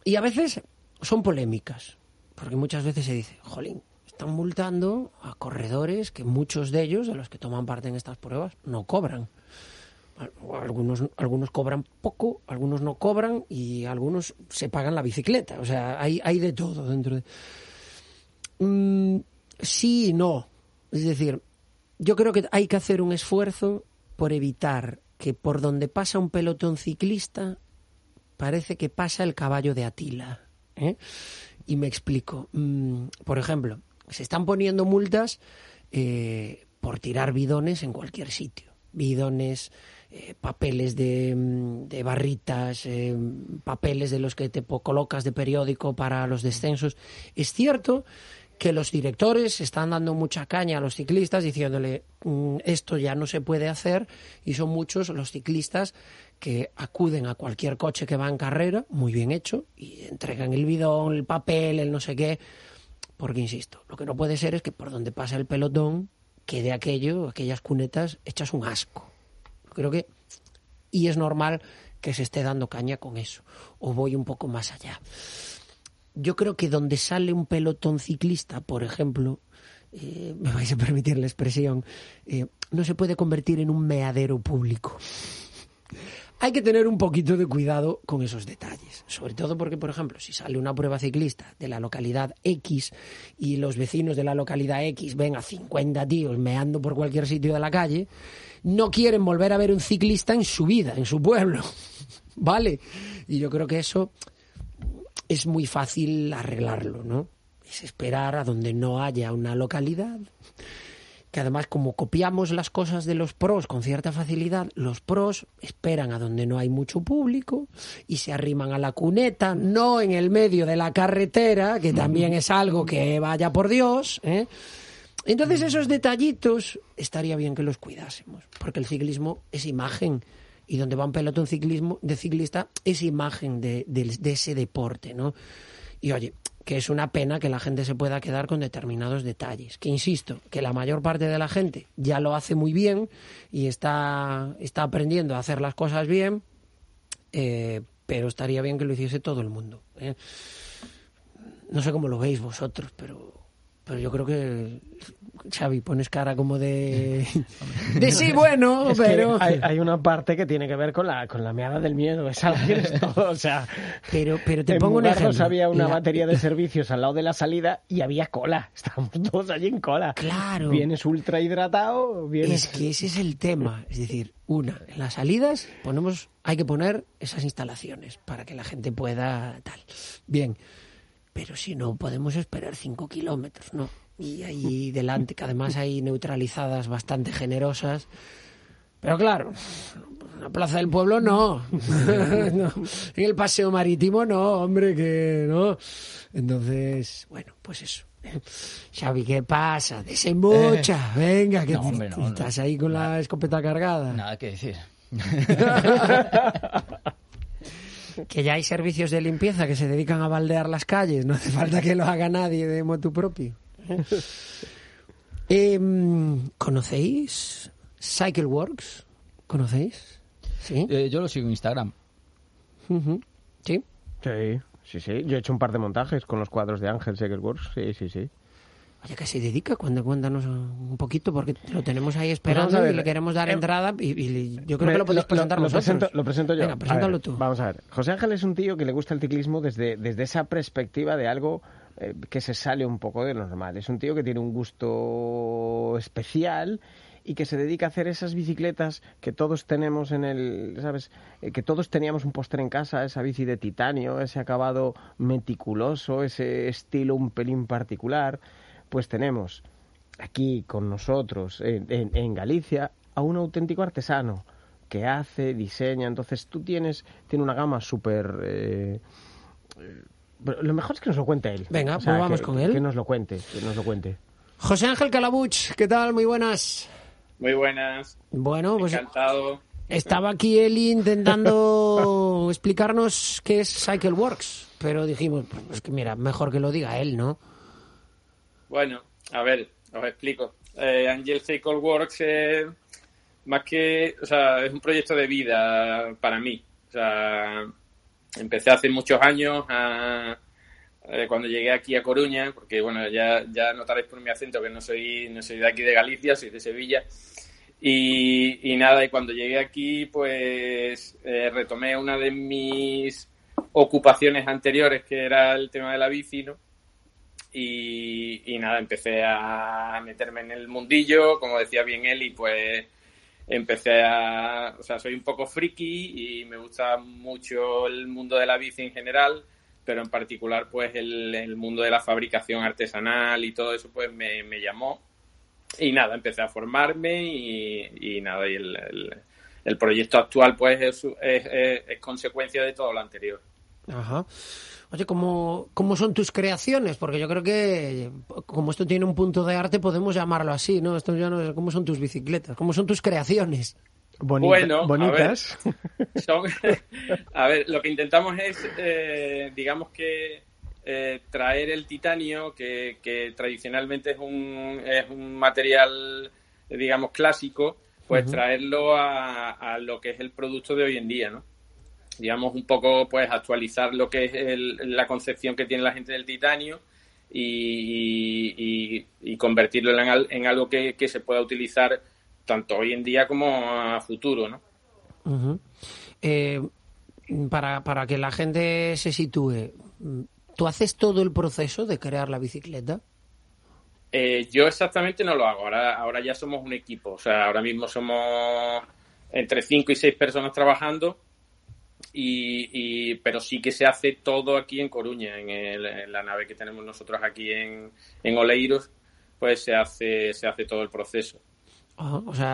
Y a veces son polémicas, porque muchas veces se dice, jolín, están multando a corredores que muchos de ellos, de los que toman parte en estas pruebas, no cobran. Algunos, algunos cobran poco, algunos no cobran y algunos se pagan la bicicleta. O sea, hay, hay de todo dentro de... Mm, sí y no. Es decir, yo creo que hay que hacer un esfuerzo por evitar que por donde pasa un pelotón ciclista parece que pasa el caballo de Atila. ¿eh? Y me explico. Mm, por ejemplo, se están poniendo multas eh, por tirar bidones en cualquier sitio. Bidones, eh, papeles de, mm, barritas, eh, papeles de los que te colocas de periódico para los descensos. Es cierto que los directores están dando mucha caña a los ciclistas diciéndole mm, esto ya no se puede hacer y son muchos los ciclistas que acuden a cualquier coche que va en carrera, muy bien hecho, y entregan el bidón, el papel, el no sé qué, porque insisto, lo que no puede ser es que por donde pasa el pelotón quede aquello, aquellas cunetas hechas un asco. Creo que y es normal que se esté dando caña con eso. O voy un poco más allá yo creo que donde sale un pelotón ciclista, por ejemplo, eh, me vais a permitir la expresión, eh, no se puede convertir en un meadero público. Hay que tener un poquito de cuidado con esos detalles, sobre todo porque, por ejemplo, si sale una prueba ciclista de la localidad X y los vecinos de la localidad X ven a 50 tíos meando por cualquier sitio de la calle, no quieren volver a ver un ciclista en su vida, en su pueblo. ¿Vale? Y yo creo que eso es muy fácil arreglarlo, ¿no? Es esperar a donde no haya una localidad. Que además, como copiamos las cosas de los pros con cierta facilidad, los pros esperan a donde no hay mucho público y se arriman a la cuneta, no en el medio de la carretera, que también es algo que vaya por Dios. ¿eh? Entonces, esos detallitos estaría bien que los cuidásemos, porque el ciclismo es imagen y donde va un pelotón ciclismo, de ciclista es imagen de, ese deporte, ¿no? Y oye, que es una pena que la gente se pueda quedar con determinados detalles. Que insisto, que la mayor parte de la gente ya lo hace muy bien y está, está aprendiendo a hacer las cosas bien, eh, pero estaría bien que lo hiciese todo el mundo. ¿eh? No sé cómo lo veis vosotros, pero, pero yo creo que Xavi, pones cara como de... de sí, bueno, pero... Hay, una parte que tiene que ver con la, con la meada del miedo, esa todo, o sea... Pero, pero te pongo un ejemplo. había una batería de servicios al lado de la salida y había cola, estábamos todos allí en cola. Claro. Vienes ultra hidratado, vienes... Es que ese es el tema, es decir, una, en las salidas ponemos, hay que poner esas instalaciones para que la gente pueda tal. Bien, pero si no podemos esperar cinco kilómetros, ¿no? y ahí delante, que además hay neutralizadas bastante generosas. Pero claro, en la Plaza del Pueblo no. En el Paseo Marítimo no, hombre, que no. Entonces, bueno, pues eso. Xavi, ¿qué pasa? Desembocha, venga, que estás ahí con la escopeta cargada. Nada que decir. que ya hay servicios de limpieza que se dedican a baldear las calles, no hace falta que lo haga nadie de motu propio. Em, ¿Conocéis CycleWorks? ¿Conocéis? Sí. Eh, yo lo sigo en Instagram. ¿Sí? Sí, sí, sí. Yo he hecho un par de montajes con los cuadros de Ángel CycleWorks. Sí, sí, sí. Oye, ¿qué se dedica? Cuéntanos un poquito, porque lo tenemos ahí esperando y le queremos dar eh, entrada y, yo creo que lo podéis presentar lo, presento, lo presento yo. Venga, preséntalo tú. Vamos a ver. José Ángel es un tío que le gusta el ciclismo desde, desde esa perspectiva de algo eh, que se sale un poco de lo normal. Es un tío que tiene un gusto especial y que se dedica a hacer esas bicicletas que todos tenemos en el, ¿sabes? Eh, que todos teníamos un póster en casa, esa bici de titanio, ese acabado meticuloso, ese estilo un pelín particular. Pues tenemos aquí con nosotros en, Galicia a un auténtico artesano que hace, diseña. Entonces tú tienes, tiene una gama súper... Eh, lo mejor es que nos lo cuente él. Venga, pues vamos con él. Que nos lo cuente, que nos lo cuente. José Ángel Calabuch, ¿qué tal? Muy buenas. Muy buenas. Bueno, pues encantado. Estaba aquí él intentando explicarnos qué es CycleWorks, pero dijimos, pues que mira, mejor que lo diga él, ¿no? Bueno, a ver, os explico. Eh, Angel CycleWorks es más que, o sea, es un proyecto de vida para mí. O sea, empecé hace muchos años eh, cuando llegué aquí a Coruña, porque bueno, ya, ya notaréis por mi acento que no soy, no soy de aquí de Galicia, soy de Sevilla. Y, nada, y cuando llegué aquí, pues eh, retomé una de mis ocupaciones anteriores, que era el tema de la bici, ¿no? Y, nada, empecé a meterme en el mundillo, como decía bien Eli, pues empecé a, o sea, soy un poco friki y me gusta mucho el mundo de la bici en general, pero en particular pues el, mundo de la fabricación artesanal y todo eso pues me, llamó y nada, empecé a formarme y, nada, y el, el, proyecto actual pues es, es, consecuencia de todo lo anterior. Ajá. Oye, ¿cómo, ¿cómo son tus creaciones? Porque yo creo que como esto tiene un punto de arte, podemos llamarlo así, ¿no? Esto ya no ¿Cómo son tus bicicletas? ¿Cómo son tus creaciones? bueno, bonitas. A ver, lo que intentamos es, eh, digamos que eh, traer el titanio, que, tradicionalmente es un, es un material, digamos, clásico, pues traerlo a, lo que es el producto de hoy en día, ¿no? Digamos, un poco, pues, actualizar lo que es la concepción que tiene la gente del titanio y, convertirlo en, algo que, se pueda utilizar tanto hoy en día como a futuro, ¿no? Eh, para, para que la gente se sitúe, ¿Tú haces todo el proceso de crear la bicicleta? Eh, yo exactamente no lo hago. Ahora, ahora ya somos un equipo. O sea, ahora mismo somos entre cinco y seis personas trabajando. Y, pero sí que se hace todo aquí en Coruña, en, la nave que tenemos nosotros aquí en, en, Oleiros, pues se hace, se hace todo el proceso.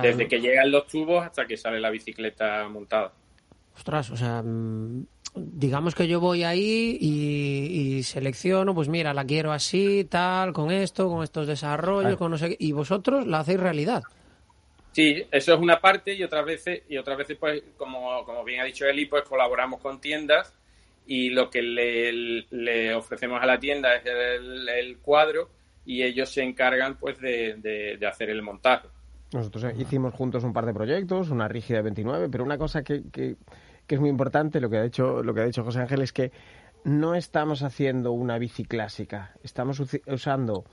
Desde que llegan los tubos hasta que sale la bicicleta montada. Ostras, o sea, mm, digamos que yo voy ahí y, selecciono, pues mira, la quiero así, tal, con esto, con estos desarrollos, con no sé qué, y vosotros la hacéis realidad. Sí, eso es una parte y otras veces, y otras veces pues, como, como bien ha dicho Eli, pues colaboramos con tiendas y lo que le, ofrecemos a la tienda es el, cuadro y ellos se encargan pues de, de, hacer el montaje. Nosotros hicimos juntos un par de proyectos, una rígida 29, pero una cosa que, que que es muy importante, lo que ha dicho, lo que ha dicho José Ángel, es que no estamos haciendo una bici clásica, estamos usando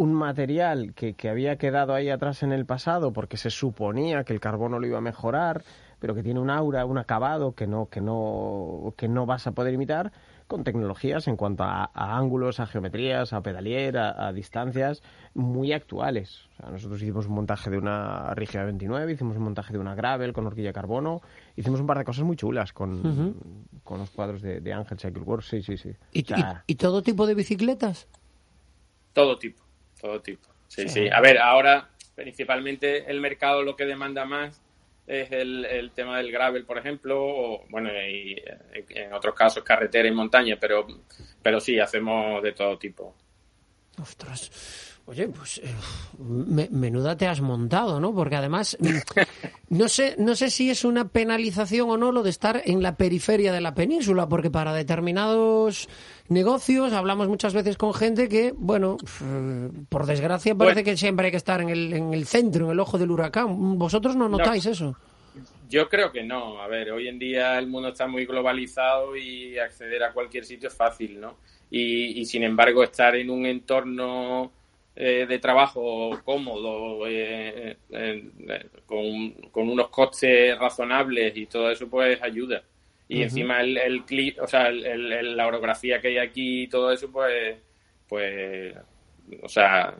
un material que, que, había quedado ahí atrás en el pasado porque se suponía que el carbono lo iba a mejorar, pero que tiene un aura, un acabado que no, que no, que no vas a poder imitar, con tecnologías en cuanto a, ángulos, a geometrías, a pedalier, a, distancias muy actuales. nosotros hicimos un montaje de una rígida 29, hicimos un montaje de una gravel con horquilla de carbono, hicimos un par de cosas muy chulas con, con los cuadros de, de Ángel Cycle Works, sí, sí, sí. ¿Y, todo tipo de bicicletas? Todo tipo, todo tipo. Sí, sí. A ver, ahora principalmente el mercado lo que demanda más es el, tema del gravel, por ejemplo, o bueno, y en otros casos carretera y montaña, pero, pero sí, hacemos de todo tipo. Ostras. Oye, pues eh, menuda te has montado, ¿no? Porque además no sé, no sé si es una penalización o no lo de estar en la periferia de la península, porque para determinados negocios hablamos muchas veces con gente que, bueno, por desgracia parece que siempre hay que estar en el, en el centro, en el ojo del huracán. ¿Vosotros no notáis eso? Yo creo que no. A ver, hoy en día el mundo está muy globalizado y acceder a cualquier sitio es fácil, ¿no? y sin embargo, estar en un entorno eh, de trabajo cómodo, eh, eh, con, unos costes razonables y todo eso, pues ayuda. Y encima el, el clip, o sea, el, la orografía que hay aquí y todo eso, pues, pues, o sea,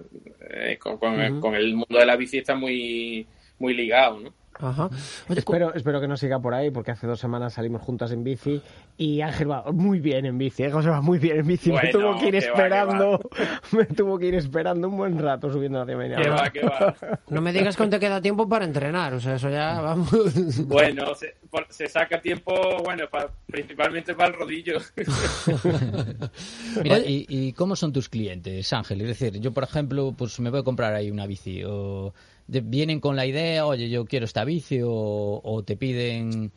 con, con, el mundo de la bici está muy, muy ligado, ¿no? Ajá. espero, espero que no siga por ahí, porque hace dos semanas salimos juntas en bici y Ángel va muy bien en bici, ¿eh? José va muy bien en bici. me tuvo que ir esperando, me tuvo que ir esperando un buen rato subiendo la media. No me digas que te queda tiempo para entrenar, o sea, eso ya vamos. Bueno, se, saca tiempo, bueno, principalmente para el rodillo. Mira, ¿y, ¿y cómo son tus clientes, Ángel? Es decir, yo, por ejemplo, pues me voy a comprar ahí una bici o vienen con la idea, oye, yo quiero esta bici o, te piden...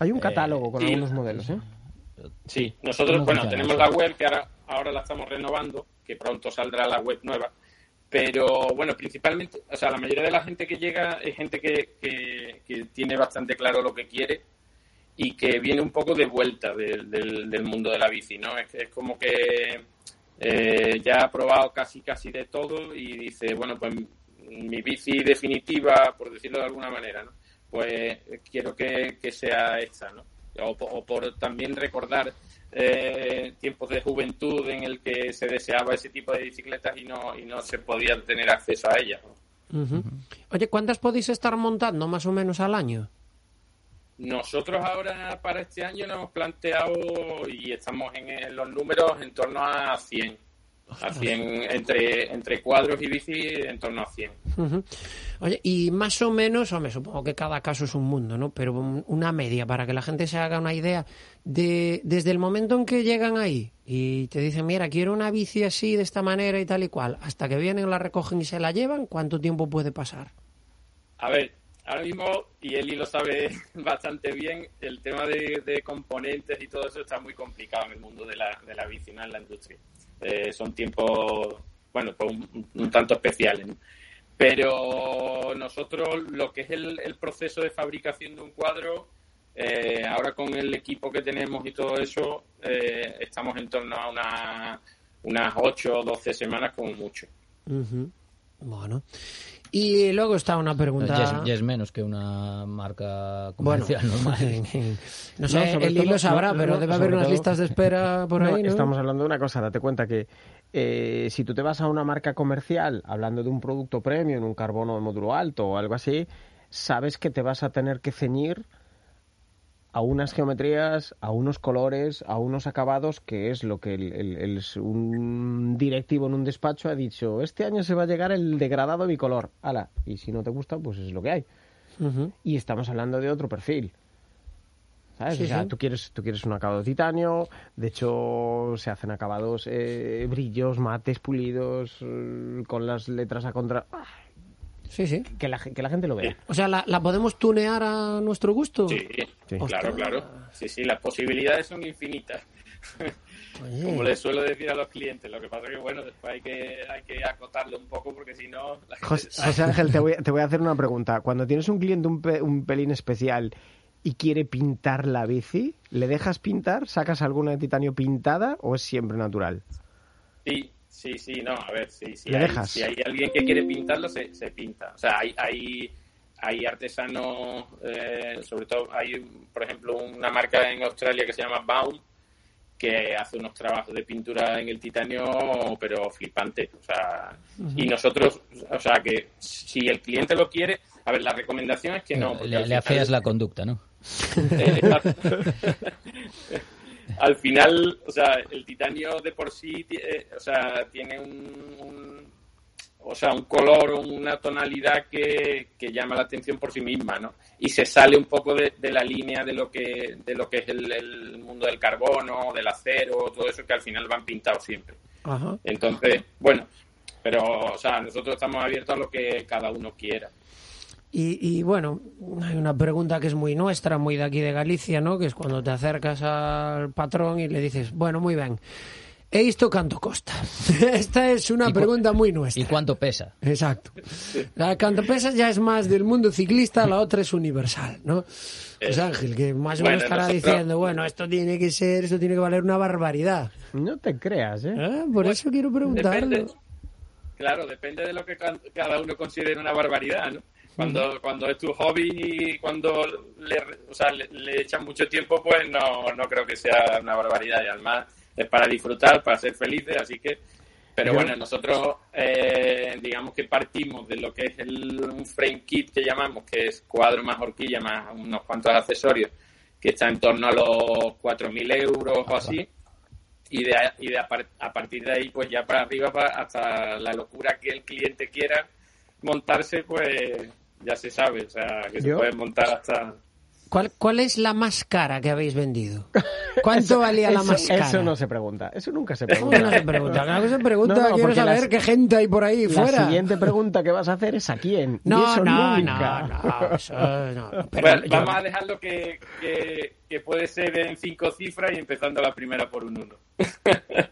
Hay un eh, catálogo con algunos modelos, ¿eh? Sí, nosotros, bueno, tenemos la web que ahora, ahora la estamos renovando, que pronto saldrá la web nueva, pero bueno, principalmente, o sea, la mayoría de la gente que llega es gente que, que, tiene bastante claro lo que quiere y que viene un poco de vuelta del, del, mundo de la bici, ¿no? Es, es como que eh, ya ha probado casi casi de todo y dice, bueno, pues mi bici definitiva, por decirlo de alguna manera, ¿no? Pues quiero que, que sea esta, ¿no? O, o por también recordar eh, tiempos de juventud en el que se deseaba ese tipo de bicicletas y no, y no se podía tener acceso a ellas. Oye, ¿cuántas podéis estar montando más o menos al año? Nosotros ahora para este año nos hemos planteado y estamos en, en los números en torno a 100. A 100 entre, entre cuadros y bici en torno a 100. Ujú. Oye, y más o menos, hombre, supongo que cada caso es un mundo, ¿no? Pero un- una media, para que la gente se haga una idea, de desde el momento en que llegan ahí y te dicen, mira, quiero una bici así, de esta manera y tal y cual, hasta que vienen, la recogen y se la llevan, ¿cuánto tiempo puede pasar? A ver, ahora mismo, y Eli lo sabe bastante bien, el tema de, de componentes y todo eso está muy complicado en el mundo de la, de la bici, ¿no? en la industria. Eh, son tiempos, bueno, pues un, tanto especiales. Pero nosotros, lo que es el, proceso de fabricación de un cuadro, eh, ahora con el equipo que tenemos y todo eso, eh, estamos en torno a una, unas 8 o 12 semanas como mucho. Bueno. Y luego está una pregunta... Ya es, ya es menos que una marca Bueno, comercial normal. no sé, el todo- lo sabrá, no, pero no, debe haber unas todo- listas de espera por No, ahí, ¿no? Estamos hablando de una cosa, date cuenta que eh, si tú te vas a una marca comercial hablando de un producto premium, un carbono de módulo alto o algo así, sabes que te vas a tener que ceñir a unas geometrías, a unos colores, a unos acabados, que es lo que el, el- el- un directivo en un despacho ha dicho, este año se va a llegar el degradado bicolor, ala, y si no te gusta, pues es lo que hay. Y estamos hablando de otro perfil. ¿Sabes? Sí, o sea, sí. tú quieres, tú quieres un acabado de titanio, de hecho se hacen acabados eh, brillos, mates, pulidos, eh, con las letras a contra... ¡Ah! Sí, sí. Que la, que la gente lo vea. O sea, ¿la, la podemos tunear a nuestro gusto? Sí, Sí. claro, claro. Sí, sí, las posibilidades son infinitas. Oye. Como les suelo decir a los clientes, lo que pasa que, bueno, después hay que, hay que acotarlo un poco porque si no... la gente José. José Ángel, te voy, a- te voy a hacer una pregunta. Cuando tienes un cliente un, pe- un pelín especial y quiere pintar la bici, ¿le dejas pintar? ¿Sacas alguna de titanio pintada o es siempre natural? Sí, sí, sí, no, a ver, sí, sí. ¿Le hay, dejas? Si hay alguien que quiere pintarlo, se, se pinta. O sea, hay, hay, hay artesanos, eh, sobre todo hay, por ejemplo, una marca en Australia que se llama Baum, que hace unos trabajos de pintura en el titanio, pero flipante. O sea, y nosotros, o sea, que si el cliente lo quiere, a ver, la recomendación es que no. le, le afeas la conducta, ¿no? al final, o sea, el titanio de por sí, eh, o sea, tiene un, un- o sea, un color o una tonalidad que, que llama la atención por sí misma, ¿no? Y se sale un poco de, de la línea de lo que de lo que es el, el mundo del carbono, del acero, todo eso que al final van pintados siempre. Ajá. Entonces, bueno, pero, o sea, nosotros estamos abiertos a lo que cada uno quiera. Y, y, bueno, hay una pregunta que es muy nuestra, muy de aquí de Galicia, ¿no? Que es cuando te acercas al patrón y le dices, bueno, muy bien, he visto canto costa. Esta es una ¿Y cu- pregunta muy nuestra. ¿Y cuánto pesa? Exacto. La cantopesa ya es más del mundo ciclista, la otra es universal, ¿no? Pues Ángel, que más o menos Bueno, estará nosotros- diciendo, bueno, esto tiene que ser, esto tiene que valer una barbaridad. No te creas, ¿eh? Ah, Por eso quiero preguntarlo. Depende, claro, depende de lo que cada uno considere una barbaridad, ¿no? Cuando, cuando es tu hobby y cuando le, o sea, le, le echas mucho tiempo, pues no, no creo que sea una barbaridad. Y además es para disfrutar, para ser felices, así que... Pero bueno, nosotros eh, digamos que partimos de lo que es el, un frame kit que llamamos, que es cuadro más horquilla más unos cuantos accesorios, que está en torno a los 4.000 euros o así. Y de, y de a, par- a partir de ahí pues ya para arriba pa- hasta la locura que el cliente quiera montarse pues ya se sabe o sea que se Yo- puede montar hasta ¿Cuál, ¿Cuál es la más cara que habéis vendido? ¿Cuánto valía la Eso- más cara? Eso no se pregunta. Eso nunca se ¿Cómo pregunta. que no se pregunta? Claro que se pregunta, No, no, quiero saber las- qué gente hay por ahí La fuera. siguiente pregunta que vas a hacer es a quién. y No, eso no, nunca. no, no, eso no. Pero Bueno, yo- vamos a dejarlo que, que, que puede ser en cinco cifras y empezando la primera por un uno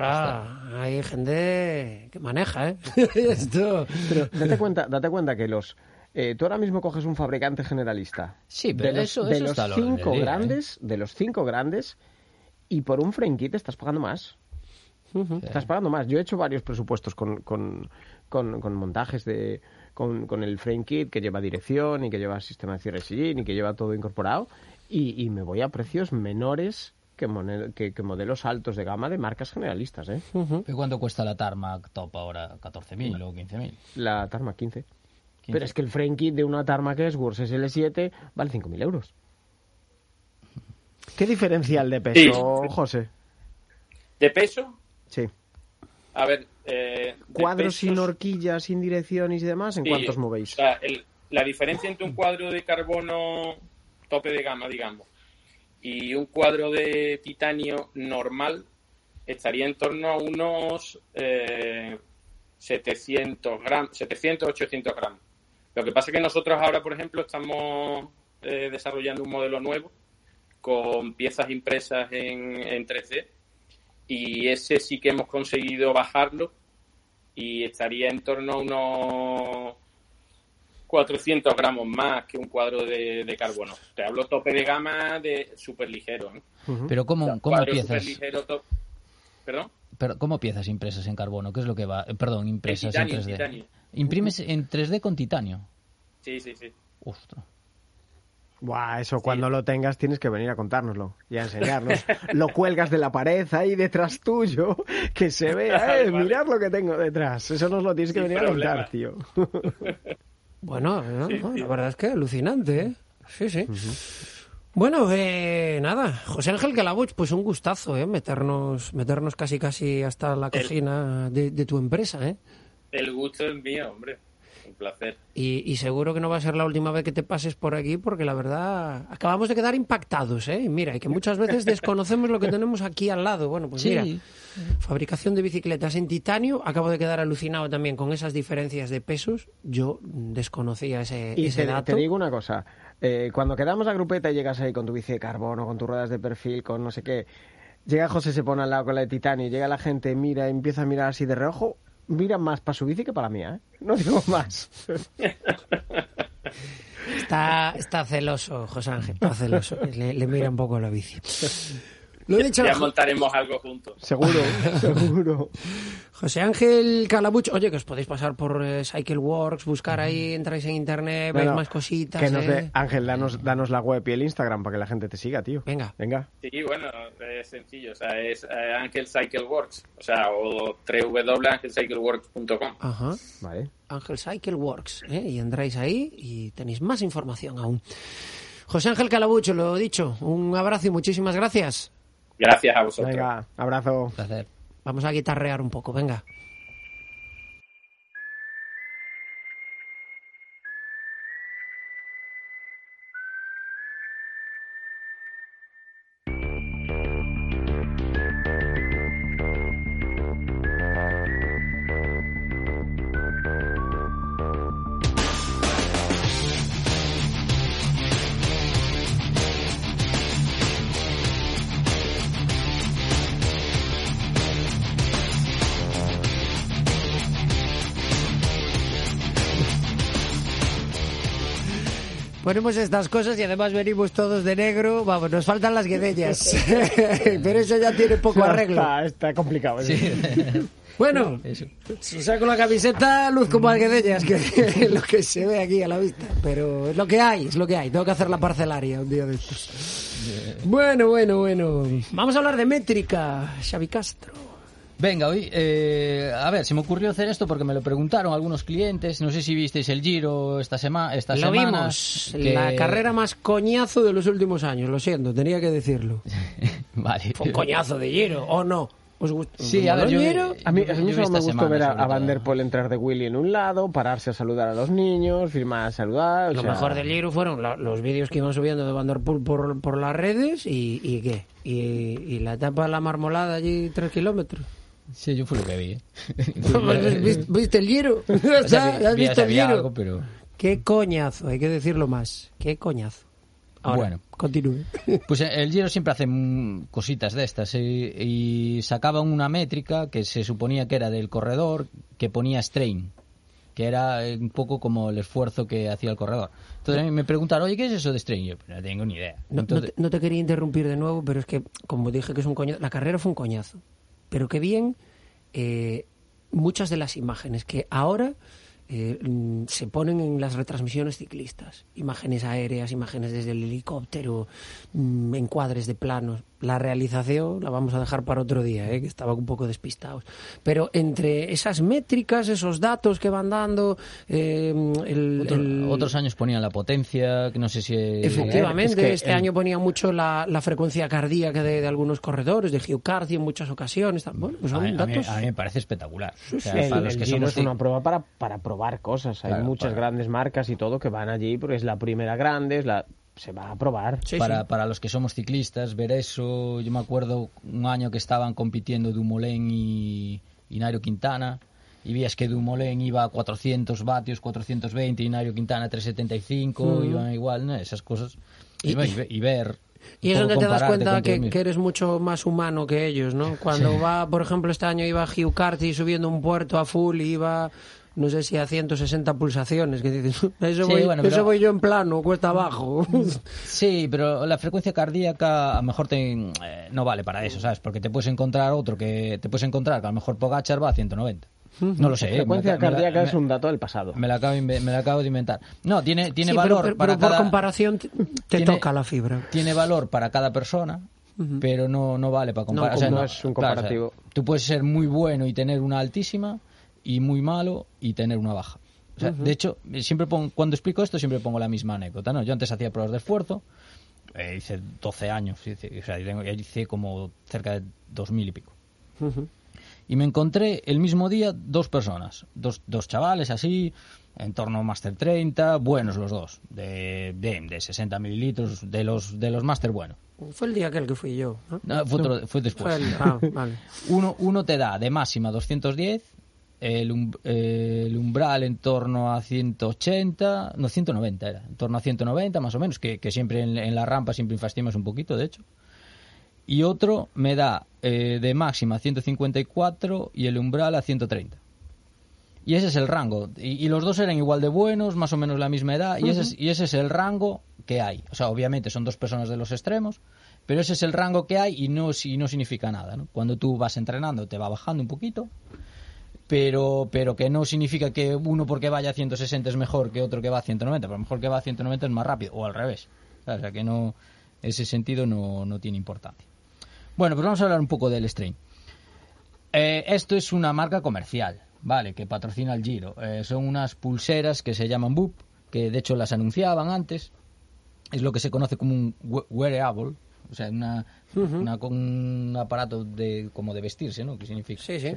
Ostras, hay gente que maneja, ¿eh? Esto... Pero date cuenta, date cuenta que los. eh, tú ahora mismo coges un fabricante generalista. Sí, pero de los, eso- de eso los está cinco ¿eh? grandes, de los cinco grandes, y por un frame kit estás pagando más. Estás pagando más. Yo he hecho varios presupuestos con, con, con, con montajes de con, con el frame kit que lleva dirección y que lleva sistema de cierre sillín y que lleva todo incorporado y, y me voy a precios menores que, mone- que, que modelos altos de gama de marcas generalistas, ¿eh? ¿Y cuánto cuesta la Tarmac Top ahora? ¿14.000 o 15.000? La Tarmac 15. Pero es que el frame kit de una Tarmac Esworth SL7 vale 5.000 euros. ¿Qué diferencial de peso, Sí. José? ¿De peso? Sí. A ver. Eh, Cuadros sin horquillas, sin direcciones y demás, ¿en Sí, cuántos movéis? o sea, el- la diferencia entre un cuadro de carbono tope de gama, digamos, y un cuadro de titanio normal estaría en torno a unos eh, 700 gramos, 700, 800 gramos. Lo que pasa es que nosotros ahora, por ejemplo, estamos eh, desarrollando un modelo nuevo con piezas impresas en, en 3D y ese sí que hemos conseguido bajarlo y estaría en torno a unos 400 gramos más que un cuadro de, de carbono. Te hablo tope de gama de súper ligero. ¿eh? Pero ¿cómo, cómo piezas? top- ¿Perdón? Pero, ¿Cómo piezas impresas en carbono? ¿Qué es lo que va? eh, Perdón, impresas titanio, en 3D. titanio. ¿Imprimes en 3D con titanio? Sí, sí, sí. Ostras. Buah, eso cuando lo tengas tienes que venir a contárnoslo y a enseñarnos. lo cuelgas de la pared ahí detrás tuyo, que se vea, eh, vale. mirad lo que tengo detrás. Eso nos lo tienes que Sin venir a contar, tío. Bueno, no, no, la verdad es que alucinante, ¿eh? Sí, sí. Bueno, eh, nada, José Ángel Calabuch, pues un gustazo, ¿eh? Meternos, meternos casi casi hasta la cocina de, de tu empresa, ¿eh? El gusto es mío, hombre. Un placer. Y, y seguro que no va a ser la última vez que te pases por aquí, porque la verdad acabamos de quedar impactados, ¿eh? Mira, y que muchas veces desconocemos lo que tenemos aquí al lado. Bueno, pues Sí. mira, fabricación de bicicletas en titanio. Acabo de quedar alucinado también con esas diferencias de pesos. Yo desconocía ese, Y ese te, dato. te digo una cosa, eh, cuando quedamos a grupeta y llegas ahí con tu bici de carbono, con tus ruedas de perfil, con no sé qué, llega José, se pone al lado con la de titanio, llega la gente, mira, empieza a mirar así de reojo, mira más para su bici que para la mía, ¿eh? No digo más. Está, está celoso, José Ángel, está celoso. Le, le mira un poco la bici. Lo Ya montaremos algo juntos. seguro, seguro. José Ángel Calabuch, oye, que os podéis pasar por eh, CycleWorks, buscar ahí, entráis en internet, veis más cositas. que nos eh. Ángel, danos, danos la web y el Instagram para que la gente te siga, tío. Venga. Venga. Sí, bueno, es sencillo. O sea, es eh, Angel Cycle Works. O sea, o www.angelcycleworks.com. Ajá. Vale. Ángel Cycle Works, ¿eh? y entráis ahí y tenéis más información aún. José Ángel Calabucho, lo dicho, un abrazo y muchísimas gracias. Gracias a vosotros. Venga, abrazo. Placer. Vamos a guitarrear un poco, venga. Ponemos estas cosas y además venimos todos de negro. Vamos, nos faltan las guedellas. Pero eso ya tiene poco arreglo. Está, está complicado. ¿eh? Bueno, si saco la camiseta, luz como alguedellas, que es lo que se ve aquí a la vista. Pero es lo que hay, es lo que hay. Tengo que hacer la parcelaria un día de estos. Bueno, bueno, bueno. Vamos a hablar de métrica, Xavi Castro. Venga, hoy, eh, a ver, se me ocurrió hacer esto porque me lo preguntaron algunos clientes. No sé si visteis el Giro esta, sema esta Lo semana. vimos, que- la carrera más coñazo de los últimos años, lo siento, tenía que decirlo. vale. Fue un coñazo de Giro, ¿o no? ¿Os gustó? Sí, a. A mí, Yo- a yo mí vi solo me esta gustó semana, ver a, a todo. Van der Poel entrar de Willy en un lado, pararse a saludar a los niños, firmar a saludar. Lo sea, mejor del Giro fueron la- los vídeos que iban subiendo de Van der Poel por, por las redes y, y qué. Y, y la etapa de la marmolada allí tres kilómetros. Sí, yo fue lo que vi. ¿eh? ¿Viste, viste el Giro? O sea, ¿Has vi- vi- visto el Giro? algo, pero... Qué coñazo, hay que decirlo más. Qué coñazo. Ahora, Bueno. continúe. Pues el Giro siempre hace cositas de estas eh, y sacaban una métrica que se suponía que era del corredor que ponía strain, que era eh, un poco como el esfuerzo que hacía el corredor. Entonces a mí me preguntaron, oye, ¿qué es eso de strain? Yo "Pues no tengo ni idea. No, no Entonces, te, no te quería interrumpir de nuevo, pero es que, como dije que es un coñazo, la carrera fue un coñazo. Pero qué bien eh, muchas de las imágenes que ahora eh, mm, se ponen en las retransmisiones ciclistas. Imágenes aéreas, imágenes desde el helicóptero, mm, encuadres de planos. La realización la vamos a dejar para otro día, ¿eh? que estaba un poco despistados. Pero entre esas métricas, esos datos que van dando, eh, el, Otro- el- Otros años ponían la potencia, que no sé si... Efectivamente, es que este el- año ponía mucho la, la frecuencia cardíaca de, de algunos corredores, de Hugh Carthy en muchas ocasiones. Bueno, pues A mí, a mí- datos. a mí me parece espectacular. O sea, para los que somos es una prueba para, para probar cosas. Hay Claro, muchas para- grandes marcas y todo que van allí porque es la primera grande, es la se va a probar. Sí, para, sí. para los que somos ciclistas, ver eso, yo me acuerdo un año que estaban compitiendo Dumoulin y, y Nairo Quintana, y veías que Dumoulin iba a 400 vatios, 420, y Nairo Quintana 375, iban igual, ¿no? esas cosas. Y, Y- y ve- y ver... Y es donde te das cuenta que, que eres mucho más humano que ellos, ¿no? Cuando va, por ejemplo, este año iba Hugh Carty subiendo un puerto a full y iba, no sé si a 160 pulsaciones, que dices, eso, Sí, voy, bueno, eso pero- voy yo en plano, cuesta abajo. Sí, pero la frecuencia cardíaca a lo mejor te, eh, no vale para eso, ¿sabes? Porque te puedes encontrar otro que te puedes encontrar que a lo mejor Pogachar va a 190. No lo sé. La eh, frecuencia me la- me la- cardíaca me- es un dato del pasado. Me la acabo, me la acabo de inventar. No, tiene, tiene Sí, valor pero, para pero por comparación te, tiene- toca la fibra. tiene valor para cada persona, pero no, no vale para comparar. No, O sea, no es un claro, o sea, comparativo. tú puedes ser muy bueno y tener una altísima y muy malo y tener una baja. O sea, De hecho, siempre pongo, cuando explico esto siempre pongo la misma anécdota. ¿no? Yo antes hacía pruebas de esfuerzo, eh, hice 12 años, hice, o sea, tengo- hice como cerca de 2.000 y pico. Y me encontré el mismo día dos personas, dos, dos chavales así, en torno a Master 30, buenos los dos, de, de, de 60 mililitros, de los, de los Master buenos. Fue el día aquel que fui yo, ¿no? No, fue, otro- fue después. Fue el- ah, vale. Uno, uno te da de máxima 210, el, um- eh, el umbral en torno a 180, no 190 era, en torno a 190 más o menos, que, que siempre en, en la rampa siempre inflastimas un poquito, de hecho. Y otro me da eh, de máxima 154 y el umbral a 130. Y ese es el rango. Y, y los dos eran igual de buenos, más o menos la misma edad, y, ese es, y ese es el rango que hay. O sea, obviamente son dos personas de los extremos, pero ese es el rango que hay y no, si- no significa nada. ¿no? Cuando tú vas entrenando te va bajando un poquito, pero, pero que no significa que uno porque vaya a 160 es mejor que otro que va a 190, pero a lo mejor que va a 190 es más rápido, o al revés. O sea, que no, ese sentido no, no tiene importancia. Bueno, pues vamos a hablar un poco del Strain. Eh, esto es una marca comercial, ¿vale? Que patrocina el Giro. Eh, son unas pulseras que se llaman Boop, que de hecho las anunciaban antes. Es lo que se conoce como un we- wearable, o sea, una, una- con un aparato de, como de vestirse, ¿no? ¿Qué significa? Sí, sí.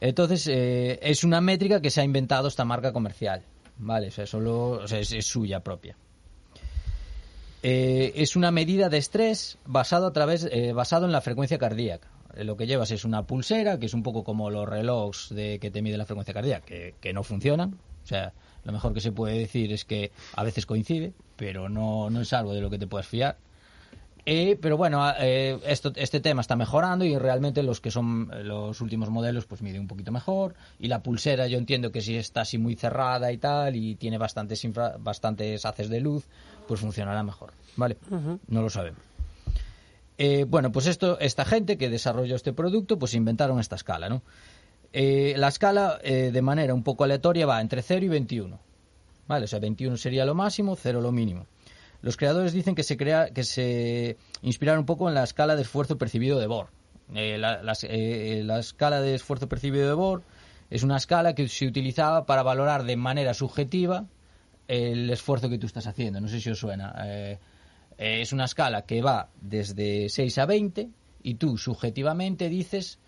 Entonces, eh, es una métrica que se ha inventado esta marca comercial, ¿vale? O sea, solo, o sea, es, suya propia. Eh, es una medida de estrés basado a través, eh, basado en la frecuencia cardíaca. Eh, Lo que llevas es una pulsera, que es un poco como los relojes de que te mide la frecuencia cardíaca, que, que no funcionan. O sea, lo mejor que se puede decir es que a veces coincide, pero no, no es algo de lo que te puedas fiar. Pero bueno, a- eh, esto, este tema está mejorando y realmente los que son eh, los últimos modelos pues mide un poquito mejor y la pulsera yo entiendo que si está así muy cerrada y tal y tiene bastantes infra- bastantes haces de luz pues funcionará mejor, ¿vale? No lo sabemos. Eh, bueno, pues esto, esta gente que desarrolló este producto pues inventaron esta escala, ¿no? Eh, la escala eh, de manera un poco aleatoria va entre 0 y 21. ¿Vale? O sea, 21 sería lo máximo, 0 lo mínimo. Los creadores dicen que se, crea, que se inspiraron un poco en la escala de esfuerzo percibido de Bohr. Eh, la, las- eh, la escala de esfuerzo percibido de Bohr es una escala que se utilizaba para valorar de manera subjetiva el esfuerzo que tú estás haciendo. No sé si os suena. Eh, eh, es una escala que va desde 6 a 20 y tú subjetivamente dices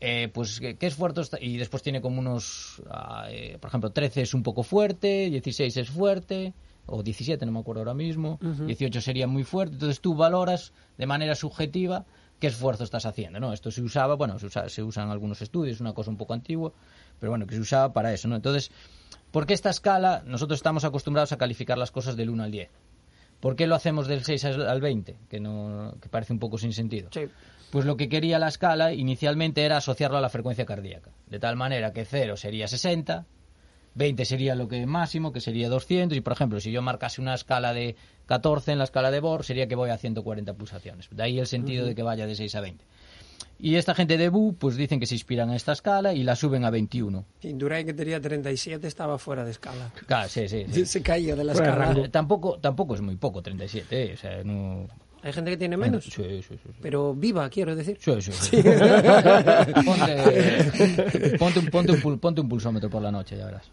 eh, pues qué, qué esfuerzo está y después tiene como unos ah, eh, por ejemplo 13 es un poco fuerte 16 es fuerte o 17 no me acuerdo ahora mismo 18 sería muy fuerte entonces tú valoras de manera subjetiva qué esfuerzo estás haciendo no esto se usaba bueno se usa, se usa en algunos estudios una cosa un poco antigua pero bueno que se usaba para eso no entonces ¿por qué esta escala nosotros estamos acostumbrados a calificar las cosas del 1 al 10 ¿Por qué lo hacemos del 6 al al 20? Que, no, que parece un poco sin sentido. Sí. Pues lo que quería la escala inicialmente era asociarlo a la frecuencia cardíaca. De tal manera que 0 sería 60, 20 sería lo que máximo, que sería 200. Y por ejemplo, si yo marcase una escala de 14 en la escala de Bohr, sería que voy a 140 pulsaciones. De ahí el sentido de que vaya de 6 a 20. Y esta gente de Bu, pues dicen que se inspiran en esta escala y la suben a 21. Indurain, que tenía 37, estaba fuera de escala. Claro, sí, sí. sí. Se caía de la Fuera escala. rango. Eh, Tampoco, tampoco es muy poco 37, ¿eh? O sea, no... Hay gente que tiene menos. Sí, sí, sí. sí. Pero viva, quiero decir. Sí, sí, sí. ponte, ponte, un, ponte, un, ponte un pulsómetro por la noche, ya verás.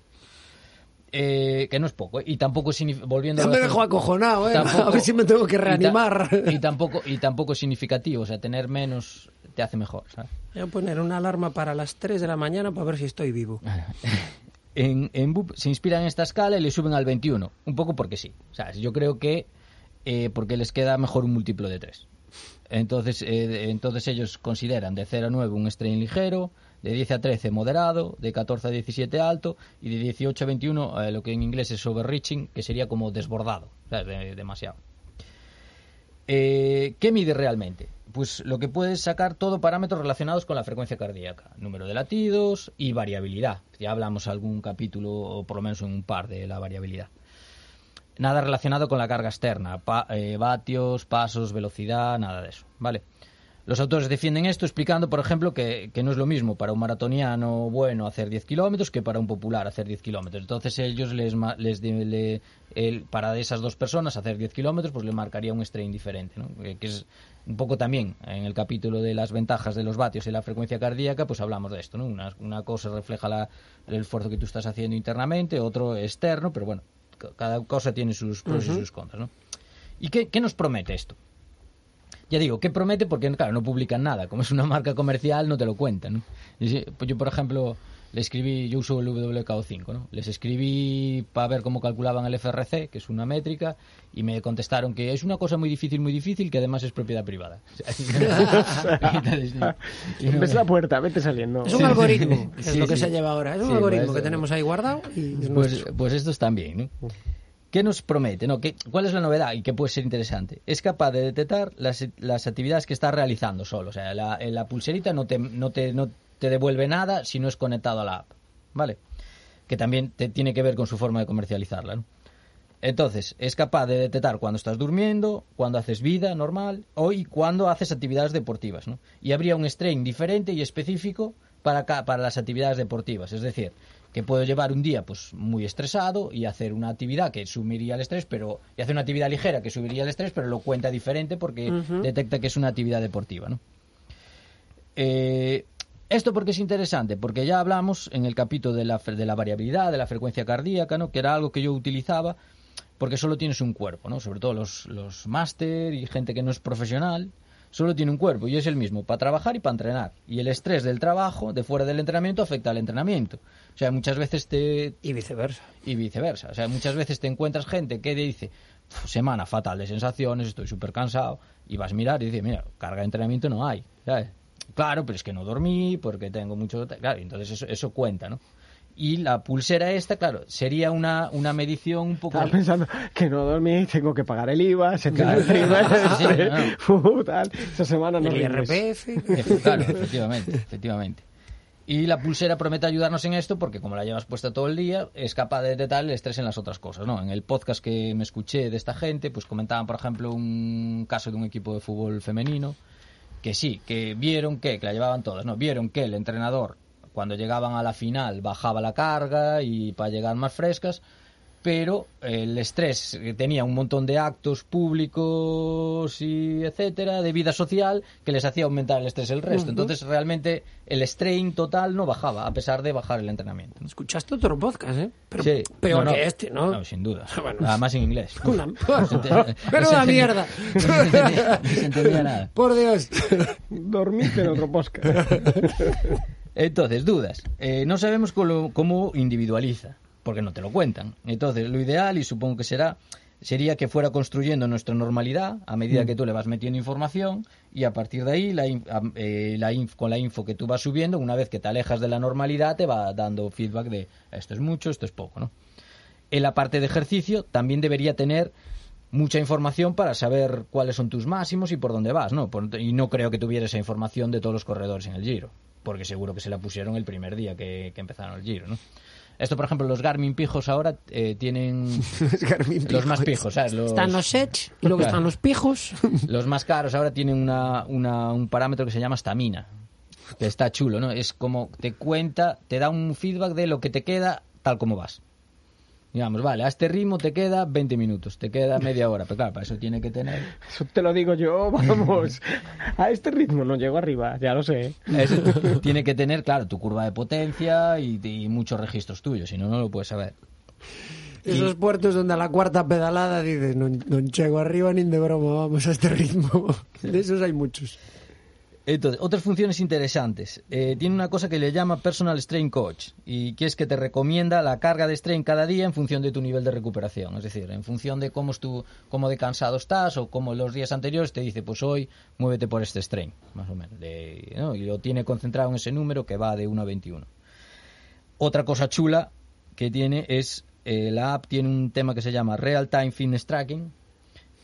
Eh, que no es poco, ¿eh? y tampoco volviendo Ya me dejó acojonado, ¿eh? Tampoco- a ver si me tengo que y ta- reanimar. Y, tampoco, y tampoco es significativo, o sea, tener menos te hace mejor, ¿sabes? Voy a poner una alarma para las 3 de la mañana para ver si estoy vivo. En, en BUP se inspiran en esta escala y le suben al 21, un poco porque sí. O sea, yo creo que eh, porque les queda mejor un múltiplo de 3. Entonces, eh, entonces ellos consideran de 0 a 9 un strain ligero, de 10 a 13 moderado, de 14 a 17 alto y de 18 a 21 eh, lo que en inglés es overreaching, que sería como desbordado, o sea, de- demasiado. Eh, ¿Qué mide realmente? Pues lo que puedes sacar todo parámetros relacionados con la frecuencia cardíaca, número de latidos y variabilidad. Ya hablamos algún capítulo, o por lo menos en un par, de la variabilidad. Nada relacionado con la carga externa, pa- eh, vatios, pasos, velocidad, nada de eso, ¿vale? Los autores defienden esto explicando, por ejemplo, que, que no es lo mismo para un maratoniano bueno hacer 10 kilómetros que para un popular hacer 10 kilómetros. Entonces ellos les, les de- le- el- para esas dos personas hacer 10 kilómetros pues le marcaría un strain diferente, ¿no? Que es un poco también en el capítulo de las ventajas de los vatios y la frecuencia cardíaca, pues hablamos de esto, ¿no? Una, una cosa refleja la- el esfuerzo que tú estás haciendo internamente, otro externo, pero bueno, ca- cada cosa tiene sus pros y sus contras, ¿no? ¿Y qué, qué nos promete esto? Ya digo, ¿qué promete? Porque, claro, no publican nada. Como es una marca comercial, no te lo cuentan. pues yo, por ejemplo, le escribí, yo uso el WKO5, ¿no? Les escribí para ver cómo calculaban el FRC, que es una métrica, y me contestaron que es una cosa muy difícil, muy difícil, que además es propiedad privada. Entonces, y no- Ves la puerta, vete saliendo. Es un algoritmo, es Sí, lo que sí. se lleva ahora. Es un Sí, algoritmo pues, que tenemos ahí guardado y es Pues, pues estos también, ¿no? ¿Qué nos promete? No, ¿qué, ¿Cuál es la novedad y qué puede ser interesante? Es capaz de detectar las, las actividades que estás realizando solo. O sea, la, en la pulserita no te, no, te, no te devuelve nada si no es conectado a la app. ¿Vale? Que también te, tiene que ver con su forma de comercializarla, ¿no? Entonces, es capaz de detectar cuando estás durmiendo, cuando haces vida normal o y cuando haces actividades deportivas. ¿no? Y habría un strain diferente y específico para, para las actividades deportivas. Es decir, que puedo llevar un día pues muy estresado y hacer una actividad que subiría el estrés, pero y hacer una actividad ligera que subiría el estrés, pero lo cuenta diferente porque detecta que es una actividad deportiva. ¿no? Eh, ¿Esto porque es interesante? Porque ya hablamos en el capítulo de la, de la variabilidad, de la frecuencia cardíaca, ¿no? que era algo que yo utilizaba porque solo tienes un cuerpo, ¿no? sobre todo los, los máster y gente que no es profesional, solo tiene un cuerpo y es el mismo para trabajar y para entrenar. Y el estrés del trabajo, de fuera del entrenamiento, afecta al entrenamiento. O sea, muchas veces te, Y viceversa. y viceversa. O sea, muchas veces te encuentras gente que dice, "Uf, semana fatal de sensaciones, estoy súper cansado, y vas a mirar y dices, mira, carga de entrenamiento no hay. ¿sabes? Claro, pero es que no dormí, porque tengo mucho... Claro, entonces eso, eso cuenta, ¿no? Y la pulsera esta, claro, sería una, una medición un poco... Estaba pensando que no dormí, tengo que pagar el IVA, se Claro. el IVA, Sí, este, tal. Esa semana no El. IRPF. Claro, efectivamente, efectivamente. Y la pulsera promete ayudarnos en esto porque como la llevas puesta todo el día, es capaz de detectar el estrés en las otras cosas, ¿no? En el podcast que me escuché de esta gente, pues comentaban, por ejemplo, un caso de un equipo de fútbol femenino que sí, que vieron que, que la llevaban todas, ¿no? Vieron que el entrenador cuando llegaban a la final bajaba la carga y para llegar más frescas, pero el estrés que tenía un montón de actos públicos y etcétera de vida social que les hacía aumentar el estrés el resto. Entonces realmente el strain total no bajaba a pesar de bajar el entrenamiento. Escuchaste otro podcast, ¿eh? Pero Sí. peor No, no. que este, ¿no? No, sin duda. Bueno. Nada más en inglés. Una- Pero una mierda. No se entendía, no se entendía nada. Por Dios. Dormiste en otro podcast. Entonces, dudas. Eh, no sabemos cómo, cómo individualiza, porque no te lo cuentan. Entonces, lo ideal, y supongo que será, sería que fuera construyendo nuestra normalidad a medida que tú le vas metiendo información y a partir de ahí, la, eh, la con la info que tú vas subiendo, una vez que te alejas de la normalidad, te va dando feedback de esto es mucho, esto es poco, ¿no? En la parte de ejercicio también debería tener mucha información para saber cuáles son tus máximos y por dónde vas, ¿no? Por- y no creo que tuviera esa información de todos los corredores en el Giro, porque seguro que se la pusieron el primer día que, que empezaron el Giro, ¿no? Esto, por ejemplo, los Garmin pijos ahora eh, tienen Garmin los más pijos. pijos, ¿sabes? Los, Están los Edge y luego Claro. están los pijos. los más caros ahora tienen una, una- un parámetro que se llama stamina, que está chulo, ¿no? Es como te cuenta, te da un feedback de lo que te queda tal como vas. Digamos, vale, a este ritmo te queda 20 minutos, te queda media hora, pero claro, para eso tiene que tener... Eso te lo digo yo, vamos. A este ritmo no llego arriba, ya lo sé. eso tiene que tener, claro, tu curva de potencia y, y muchos registros tuyos, si no, no lo puedes saber. Esos puertos donde a la cuarta pedalada dices, no, no llego arriba ni de broma, vamos a este ritmo. De esos hay muchos. Entonces, otras funciones interesantes. Eh, tiene una cosa que le llama Personal Strain Coach y que es que te recomienda la carga de strain cada día en función de tu nivel de recuperación. Es decir, en función de cómo, es tu, cómo de cansado estás o cómo los días anteriores te dice, pues hoy muévete por este strain, más o menos. Y lo tiene concentrado en ese número que va de 1 a 21. Otra cosa chula que tiene es, eh, la app tiene un tema que se llama Real Time Fitness Tracking,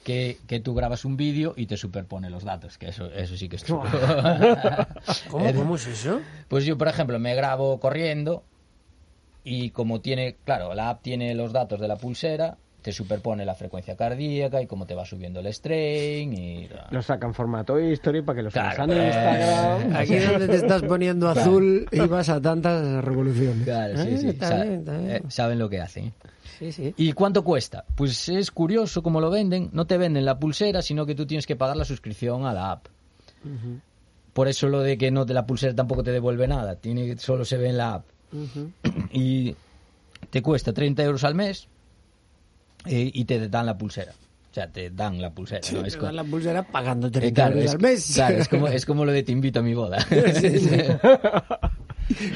que, que tú grabas un vídeo y te superpone los datos, que eso, eso sí que es chulo. ¿Cómo, ¿Cómo es eso? Pues yo, por ejemplo, me grabo corriendo y como tiene, claro, la app tiene los datos de la pulsera, te superpone la frecuencia cardíaca y cómo te va subiendo el strain y... Lo sacan en formato history para que lo Claro, a Instagram. Aquí donde te estás poniendo azul y vas a tantas revoluciones. Claro, sí, Eh, sí, está sa- bien, está bien. eh, saben lo que hacen. ¿eh? Sí, sí. ¿Y cuánto cuesta? Pues es curioso cómo lo venden. No te venden la pulsera, sino que tú tienes que pagar la suscripción a la app. Por eso lo de que no de la pulsera tampoco te devuelve nada. Tiene, solo se ve en la app. Y te cuesta 30 euros al mes eh, y te dan la pulsera. O sea, te dan la pulsera. ¿no? Es Te co- dan la pulsera pagando 30 eh, claro, euros es, al mes. claro, es como, es como lo de te invito a mi boda.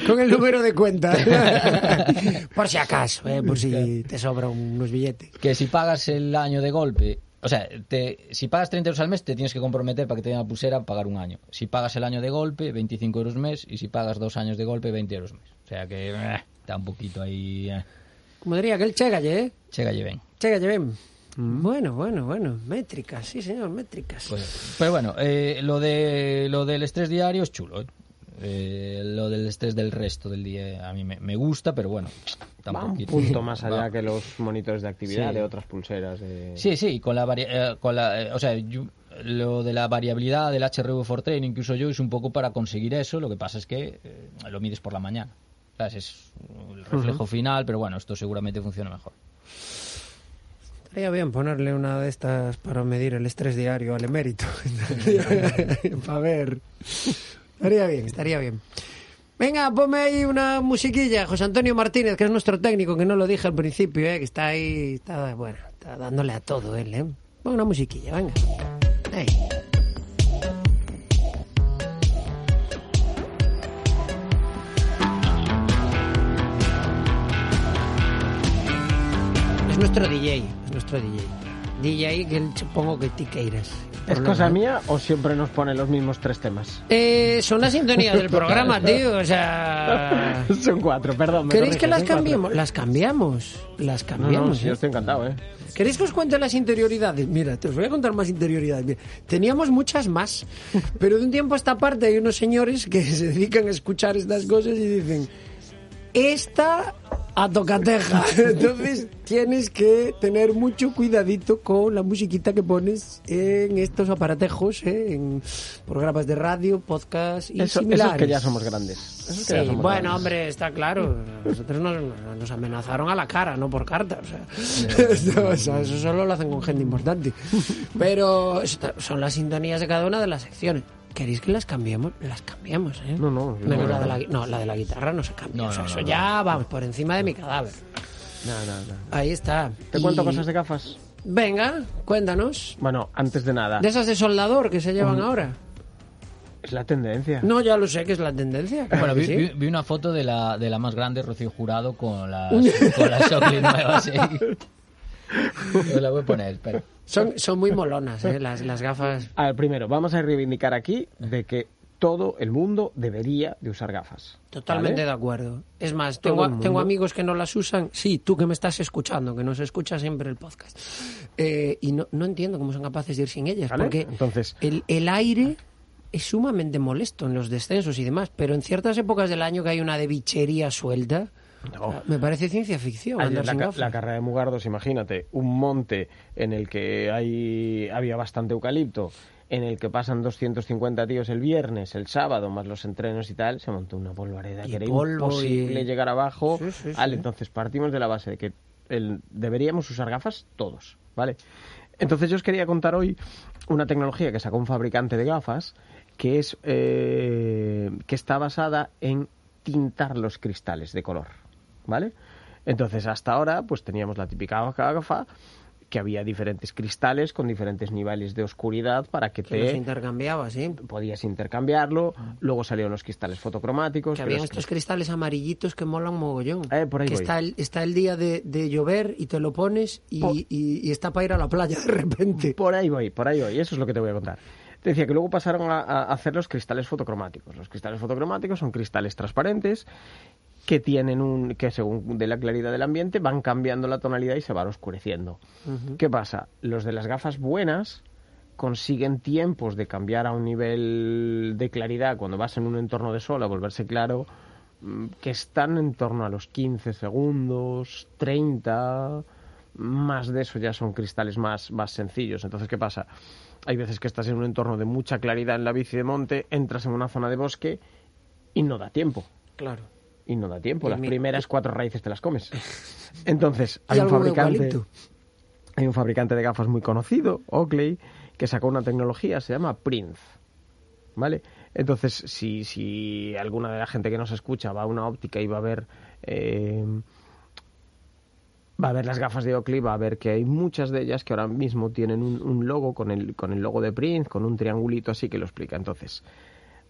Con el número de cuenta. por si acaso, eh, por si te sobran unos billetes. que si pagas el año de golpe, o sea, te, si pagas 30 euros al mes, te tienes que comprometer para que te den la pulsera pagar un año. Si pagas el año de golpe, 25 euros mes, y si pagas dos años de golpe, 20 euros mes. O sea que eh, está un poquito ahí. Eh. Como diría aquel Chegalle, ¿eh? Chega, lleven. Ven. Bueno, bueno, bueno. Métricas, sí, señor, métricas. Pues, pero bueno, eh, lo, de, lo del estrés diario es chulo. ¿eh? Eh, lo del estrés del resto del día a mí me, me gusta, pero bueno, Va un tampoco. punto más allá que los monitores de actividad Sí. de otras pulseras. De... Sí, sí, con la, vari- eh, con la eh, o sea, yo- lo de la variabilidad del HRV for Training que uso yo es un poco para conseguir eso, lo que pasa es que eh, lo mides por la mañana. ¿Sabes? Es el reflejo final, pero bueno, esto seguramente funciona mejor. Estaría bien ponerle una de estas para medir el estrés diario al emérito. para ver. Estaría bien, estaría bien. Venga, ponme ahí una musiquilla, José Antonio Martínez, que es nuestro técnico, que no lo dije al principio, eh, que está ahí, está, bueno, está dándole a todo él, ¿eh? Pon una musiquilla, venga. Es nuestro DJ, nuestro DJ. DJ que supongo que ti queiras. ¿Es cosa mía o siempre nos pone los mismos tres temas? Eh, son las sintonías del programa, tío. O sea. Son cuatro, perdón. ¿Queréis que las cambiemos? Las cambiamos. Las No, no, cambiamos. sí, yo ¿eh? estoy encantado, ¿eh? ¿Queréis que os cuente las interioridades? Mira, te os voy a contar más interioridades. Mira, teníamos muchas más, pero de un tiempo a esta parte hay unos señores que se dedican a escuchar estas cosas y dicen, esta a tocateja. Entonces tienes que tener mucho cuidadito con la musiquita que pones en estos aparatejos, ¿eh? en programas de radio, podcast y Eso, eso similares. es que ya somos grandes. Ya Sí, somos bueno, grandes. hombre, está claro. Nosotros nos, nos amenazaron a la cara, no por carta. O sea, Esto- o sea, eso solo lo hacen con gente importante. Pero son las sintonías de cada una de las secciones. ¿Queréis que las cambiemos? Las cambiamos, ¿eh? No, no, Menos no, la de la, no, la de la guitarra no se cambia. No, o sea, no, eso no, ya vamos por encima de mi cadáver. No, no, no. Ahí está. ¿Te Y- cuento cosas de gafas? Venga, cuéntanos. Bueno, antes de nada, De esas de soldador que se llevan ahora. es la tendencia. No, ya lo sé que es la tendencia. Bueno, vi, sí. vi- vi una foto de la, de la más grande, Rocío Jurado, con las, con las Oakley nuevas. ¿eh? Os la voy a poner, espera. Son, son muy molonas, ¿eh? las, las gafas. A ver, primero, vamos a reivindicar aquí de que todo el mundo debería de usar gafas. Totalmente ¿vale? de acuerdo. Es más, tengo, tengo amigos que no las usan. Sí, tú que me estás escuchando, que nos escucha siempre el podcast. Eh, y no, no entiendo cómo son capaces de ir sin ellas. ¿Vale? Porque Entonces- el, el aire es sumamente molesto en los descensos y demás. Pero en ciertas épocas del año que hay una de bichería suelta, No. Me parece ciencia ficción. Ayer la, ca- carrera de Mugardos, imagínate, un monte en el que hay, había bastante eucalipto, en el que pasan 250 tíos el viernes, el sábado, más los entrenos y tal, se montó una polvareda Y que era imposible y- llegar abajo. Sí, sí, Vale, sí. entonces partimos de la base de que el- deberíamos usar gafas todos, ¿vale? Entonces yo os quería contar hoy una tecnología que sacó un fabricante de gafas que es eh, que está basada en tintar los cristales de color, ¿vale? Entonces hasta ahora pues teníamos la típica gafa que había diferentes cristales con diferentes niveles de oscuridad para que Que los te intercambiaba, sí. podías intercambiarlo, luego salieron los cristales fotocromáticos, Que que habían los estos cristales amarillitos que molan mogollón. Eh, por ahí que voy. está el, está el día de, de llover y te lo pones y, Po- y- y está para ir a la playa de repente. Por ahí voy, por ahí voy. Eso es lo que te voy a contar. Te decía que luego pasaron a, a hacer los cristales fotocromáticos. Los cristales fotocromáticos son cristales transparentes que tienen un que según de la claridad del ambiente van cambiando la tonalidad y se van oscureciendo. ¿Qué pasa? Los de las gafas buenas consiguen tiempos de cambiar a un nivel de claridad cuando vas en un entorno de sol a volverse claro mm, que están en torno a los 15 segundos, 30, más de eso ya son cristales más, más sencillos. Entonces, ¿qué pasa? Hay veces que estás en un entorno de mucha claridad en la bici de monte, entras en una zona de bosque y no da tiempo. Claro. Y no da tiempo. Las primeras cuatro raíces te las comes. Entonces, hay un fabricante. Hay un fabricante de gafas muy conocido, Oakley, que sacó una tecnología, se llama Prince. ¿Vale? Entonces, si, si alguna de la gente que nos escucha va a una óptica y va a ver. eh, va a ver las gafas de Oakley, va a ver que hay muchas de ellas que ahora mismo tienen un, un logo con el, con el logo de Prince, con un triangulito así que lo explica. Entonces,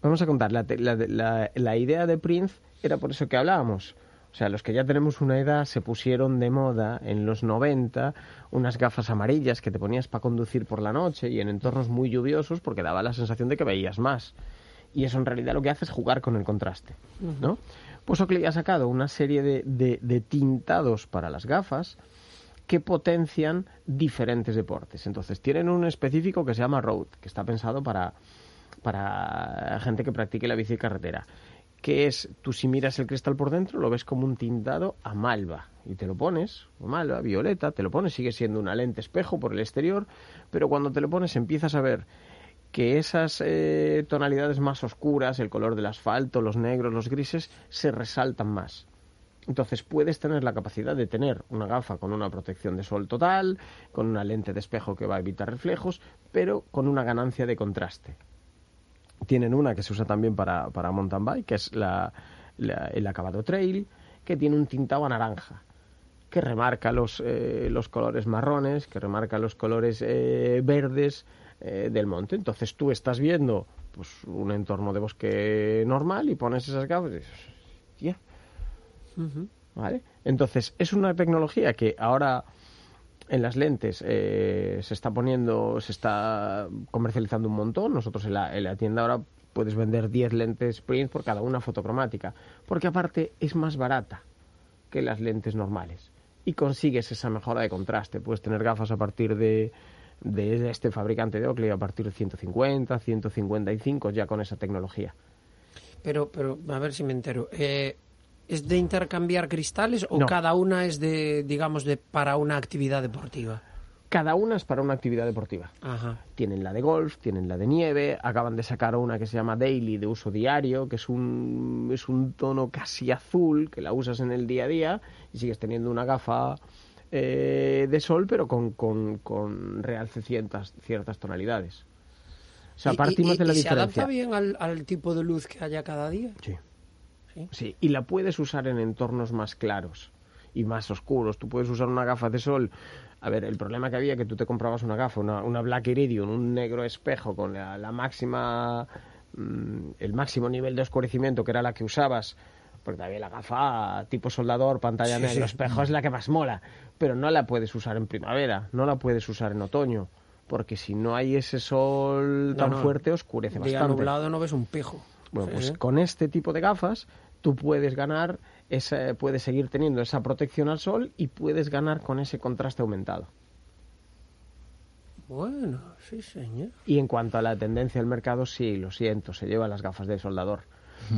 vamos a contar, la, la, la- la idea de Prince era por eso que hablábamos. O sea, los que ya tenemos una edad se pusieron de moda en los 90 unas gafas amarillas que te ponías para conducir por la noche y en entornos muy lluviosos porque daba la sensación de que veías más. Y eso en realidad lo que hace es jugar con el contraste, ¿no? Pues Oakley ha sacado una serie de, de- de tintados para las gafas que potencian diferentes deportes. Entonces, tienen un específico que se llama Road, que está pensado para, para gente que practique la bici carretera. Que es, tú si miras el cristal por dentro, lo ves como un tintado a malva. Y te lo pones, malva, violeta, te lo pones, sigue siendo una lente espejo por el exterior, pero cuando te lo pones empiezas a ver que esas eh, tonalidades más oscuras, el color del asfalto, los negros, los grises, se resaltan más. Entonces puedes tener la capacidad de tener una gafa con una protección de sol total, con una lente de espejo que va a evitar reflejos, pero con una ganancia de contraste. Tienen una que se usa también para, para mountain bike, que es la- la- el acabado trail, que tiene un tintado a naranja, que remarca los, eh, los colores marrones, que remarca los colores eh, verdes eh, del monte. Entonces tú estás viendo pues, un entorno de bosque normal y pones esas gafas y dices, "Tía, ¿Vale? Entonces, es una tecnología que ahora en las lentes eh, se está poniendo, se está comercializando un montón. Nosotros en la, en la tienda ahora puedes vender 10 lentes Prince por cada una fotocromática, porque aparte es más barata que las lentes normales y consigues esa mejora de contraste. Puedes tener gafas a partir de, de este fabricante de Oakley a partir de 150, 155 ya con esa tecnología. Pero, pero, a ver si me entero. Eh, ¿Es de intercambiar cristales o No. cada una es de, digamos, de para una actividad deportiva? Cada una es para una actividad deportiva. Ajá. Tienen la de golf, tienen la de nieve, acaban de sacar una que se llama Daily de uso diario, que es un, es un tono casi azul, que la usas en el día a día y sigues teniendo una gafa eh, de sol, pero con, con, con realce ciertas, ciertas tonalidades. O sea, ¿Y- partimos de la y se diferencia. adapta bien al, al tipo de luz que haya cada día? Sí. Sí. Sí, y la puedes usar en entornos más claros y más oscuros. Tú puedes usar una gafa de sol. A ver, el problema que había que tú te comprabas una gafa, una, una Black Iridium, un negro espejo con la, la máxima, mm, el máximo nivel de oscurecimiento que era la que usabas. Porque también la gafa tipo soldador, pantalla Sí, negro, sí. espejo es la que más mola. Pero no la puedes usar en primavera, no la puedes usar en otoño. Porque si no hay ese sol tan No, no. fuerte, oscurece Día bastante. nublado no ves un pijo. Bueno, Sí, pues con este tipo de gafas tú puedes ganar, esa, puedes seguir teniendo esa protección al sol y puedes ganar con ese contraste aumentado. Bueno, sí, señor. Y en cuanto a la tendencia del mercado, sí, lo siento, se llevan las gafas de soldador.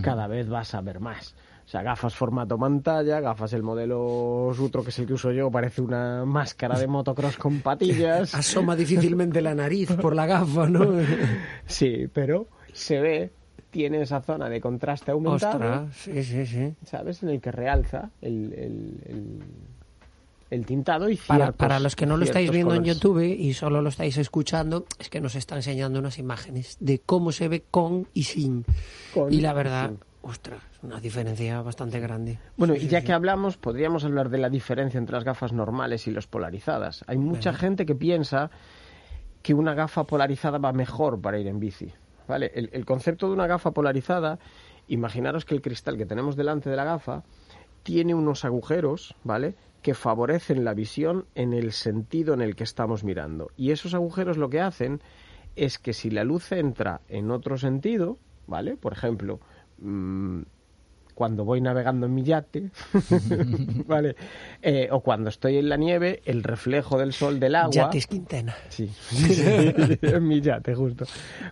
Cada vez vas a ver más. O sea, gafas formato pantalla, gafas el modelo Sutro, que es el que uso yo, parece una máscara de motocross con patillas. Asoma difícilmente la nariz por la gafa, ¿no? Sí, pero se ve, tiene esa zona de contraste aumentado, Ostras, sí, sí, sí. ¿sabes? En el que realza el, el, el- el tintado y Para, ciertos- para los que no lo estáis viendo en. YouTube y solo lo estáis escuchando, es que nos está enseñando unas imágenes de cómo se ve con y sin. Con y la y verdad, sin. ostras, una diferencia bastante grande. Bueno, Sí, y ya sí. que hablamos, podríamos hablar de la diferencia entre las gafas normales y las polarizadas. Hay mucha gente que piensa que una gafa polarizada va mejor para ir en bici. ¿Vale? El, el concepto de una gafa polarizada, imaginaros que el cristal que tenemos delante de la gafa tiene unos agujeros, ¿vale? Que favorecen la visión en el sentido en el que estamos mirando. Y esos agujeros lo que hacen es que si la luz entra en otro sentido, ¿vale? Por ejemplo, mm, cuando voy navegando en mi yate, ¿vale? Eh, o cuando estoy en la nieve, el reflejo del sol del agua. Yates Quintena. Sí, en mi yate, justo.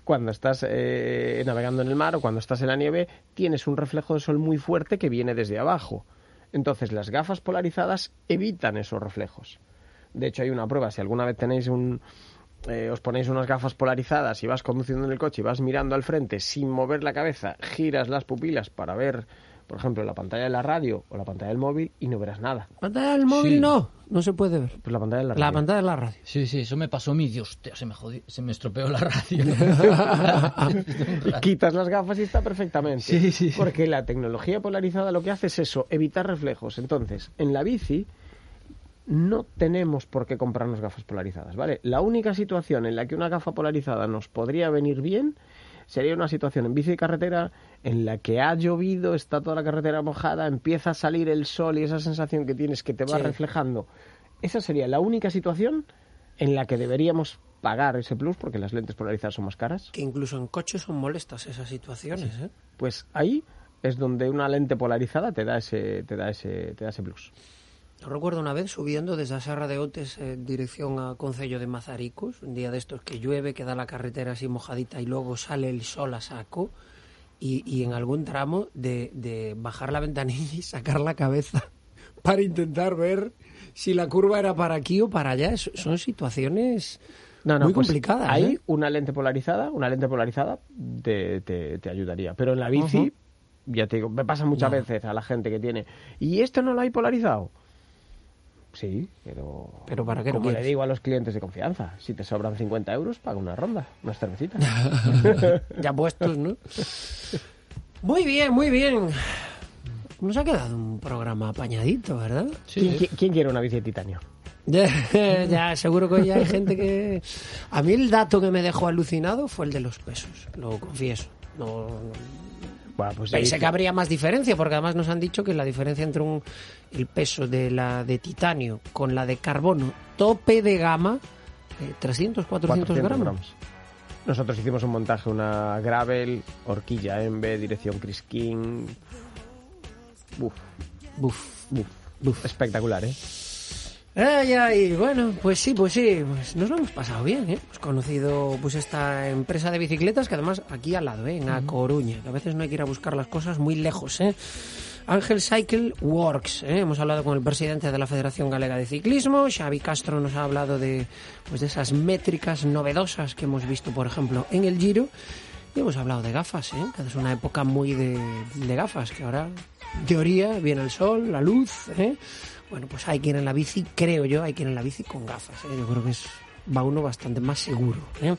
Cuando estás eh, navegando en el mar o cuando estás en la nieve, tienes un reflejo de sol muy fuerte que viene desde abajo. Entonces, las gafas polarizadas evitan esos reflejos. De hecho, hay una prueba. Si alguna vez tenéis un. eh, os ponéis unas gafas polarizadas y vas conduciendo en el coche y vas mirando al frente sin mover la cabeza, giras las pupilas para ver, por ejemplo, la pantalla de la radio o la pantalla del móvil y no verás nada. Pantalla del móvil Sí. no, no se puede ver. Pues la pantalla de la La radio. pantalla de la radio. Sí, sí, eso me pasó a mí. Dios, hostia, se me jodió, se me estropeó la radio. y quitas las gafas y está perfectamente. Sí, sí. Porque la tecnología polarizada lo que hace es eso, evitar reflejos. Entonces, en la bici no tenemos por qué comprarnos gafas polarizadas, ¿vale? La única situación en la que una gafa polarizada nos podría venir bien sería una situación en bici de carretera en la que ha llovido, está toda la carretera mojada, empieza a salir el sol y esa sensación que tienes que te va Sí. reflejando. Esa sería la única situación en la que deberíamos pagar ese plus porque las lentes polarizadas son más caras. Que incluso en coches son molestas esas situaciones, ¿eh? Pues ahí es donde una lente polarizada te da ese, te da ese, te da ese plus. Yo recuerdo una vez subiendo desde la Serra de Otes en dirección a Concello de Mazaricos, un día de estos que llueve, queda la carretera así mojadita y luego sale el sol a saco y, y en algún tramo de, de bajar la ventanilla y sacar la cabeza para intentar ver si la curva era para aquí o para allá. Son situaciones No, no, muy pues complicadas. Ahí ¿eh? una lente polarizada, una lente polarizada te, te, te ayudaría. Pero en la bici, ya te digo, me pasa muchas No. veces a la gente que tiene. ¿Y esto no lo hay polarizado? Sí, pero. ¿Pero para qué lo Como le digo a los clientes de confianza, si te sobran 50 euros, paga una ronda, unas cervecitas. ya puestos, ¿no? Muy bien, muy bien. Nos ha quedado un programa apañadito, ¿verdad? ¿Quién, quién- quién quiere una bici de titanio? Ya, ya, seguro que hoy hay gente que... A mí el dato que me dejó alucinado fue el de los pesos, lo confieso. No, Bueno, pues pensé que habría más diferencia, porque además nos han dicho que la diferencia entre un, el peso de la de titanio con la de carbono tope de gama, eh, 300, 400, 400 gramos. gramos. Nosotros hicimos un montaje, una gravel, horquilla Embe, dirección Chris King. Uf, Buf. uf, uf. Espectacular, ¿eh? Ay, ay, bueno, pues sí, pues sí, pues nos lo hemos pasado bien, ¿eh? Hemos conocido pues esta empresa de bicicletas que además aquí al lado, ¿eh? En A Coruña, que a veces no hay que ir a buscar las cosas muy lejos, ¿eh? Ángel Cycle Works, ¿eh? hemos hablado con el presidente de la Federación Galega de Ciclismo, Xavi Castro nos ha hablado de, pues de esas métricas novedosas que hemos visto, por ejemplo, en el Giro, y hemos hablado de gafas, ¿eh? que es una época muy de, de gafas, que ahora, en teoría, viene el sol, la luz, ¿eh? Bueno, pues hay quien en la bici, creo yo, hay quien en la bici con gafas. ¿eh? Yo creo que es, va uno bastante más seguro. ¿eh?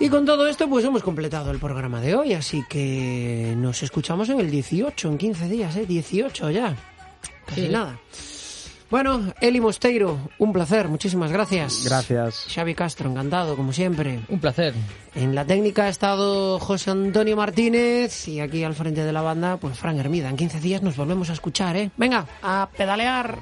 Y con todo esto, pues hemos completado el programa de hoy, así que nos escuchamos en el 18, en 15 días, ¿eh? 18 ya. Casi nada. Bueno, Eli Mosteiro, un placer, muchísimas gracias. Gracias. Xavi Castro, encantado, como siempre. Un placer. En la técnica ha estado José Antonio Martínez y aquí al frente de la banda, pues Fran Hermida. En 15 días nos volvemos a escuchar, ¿eh? Venga, a pedalear.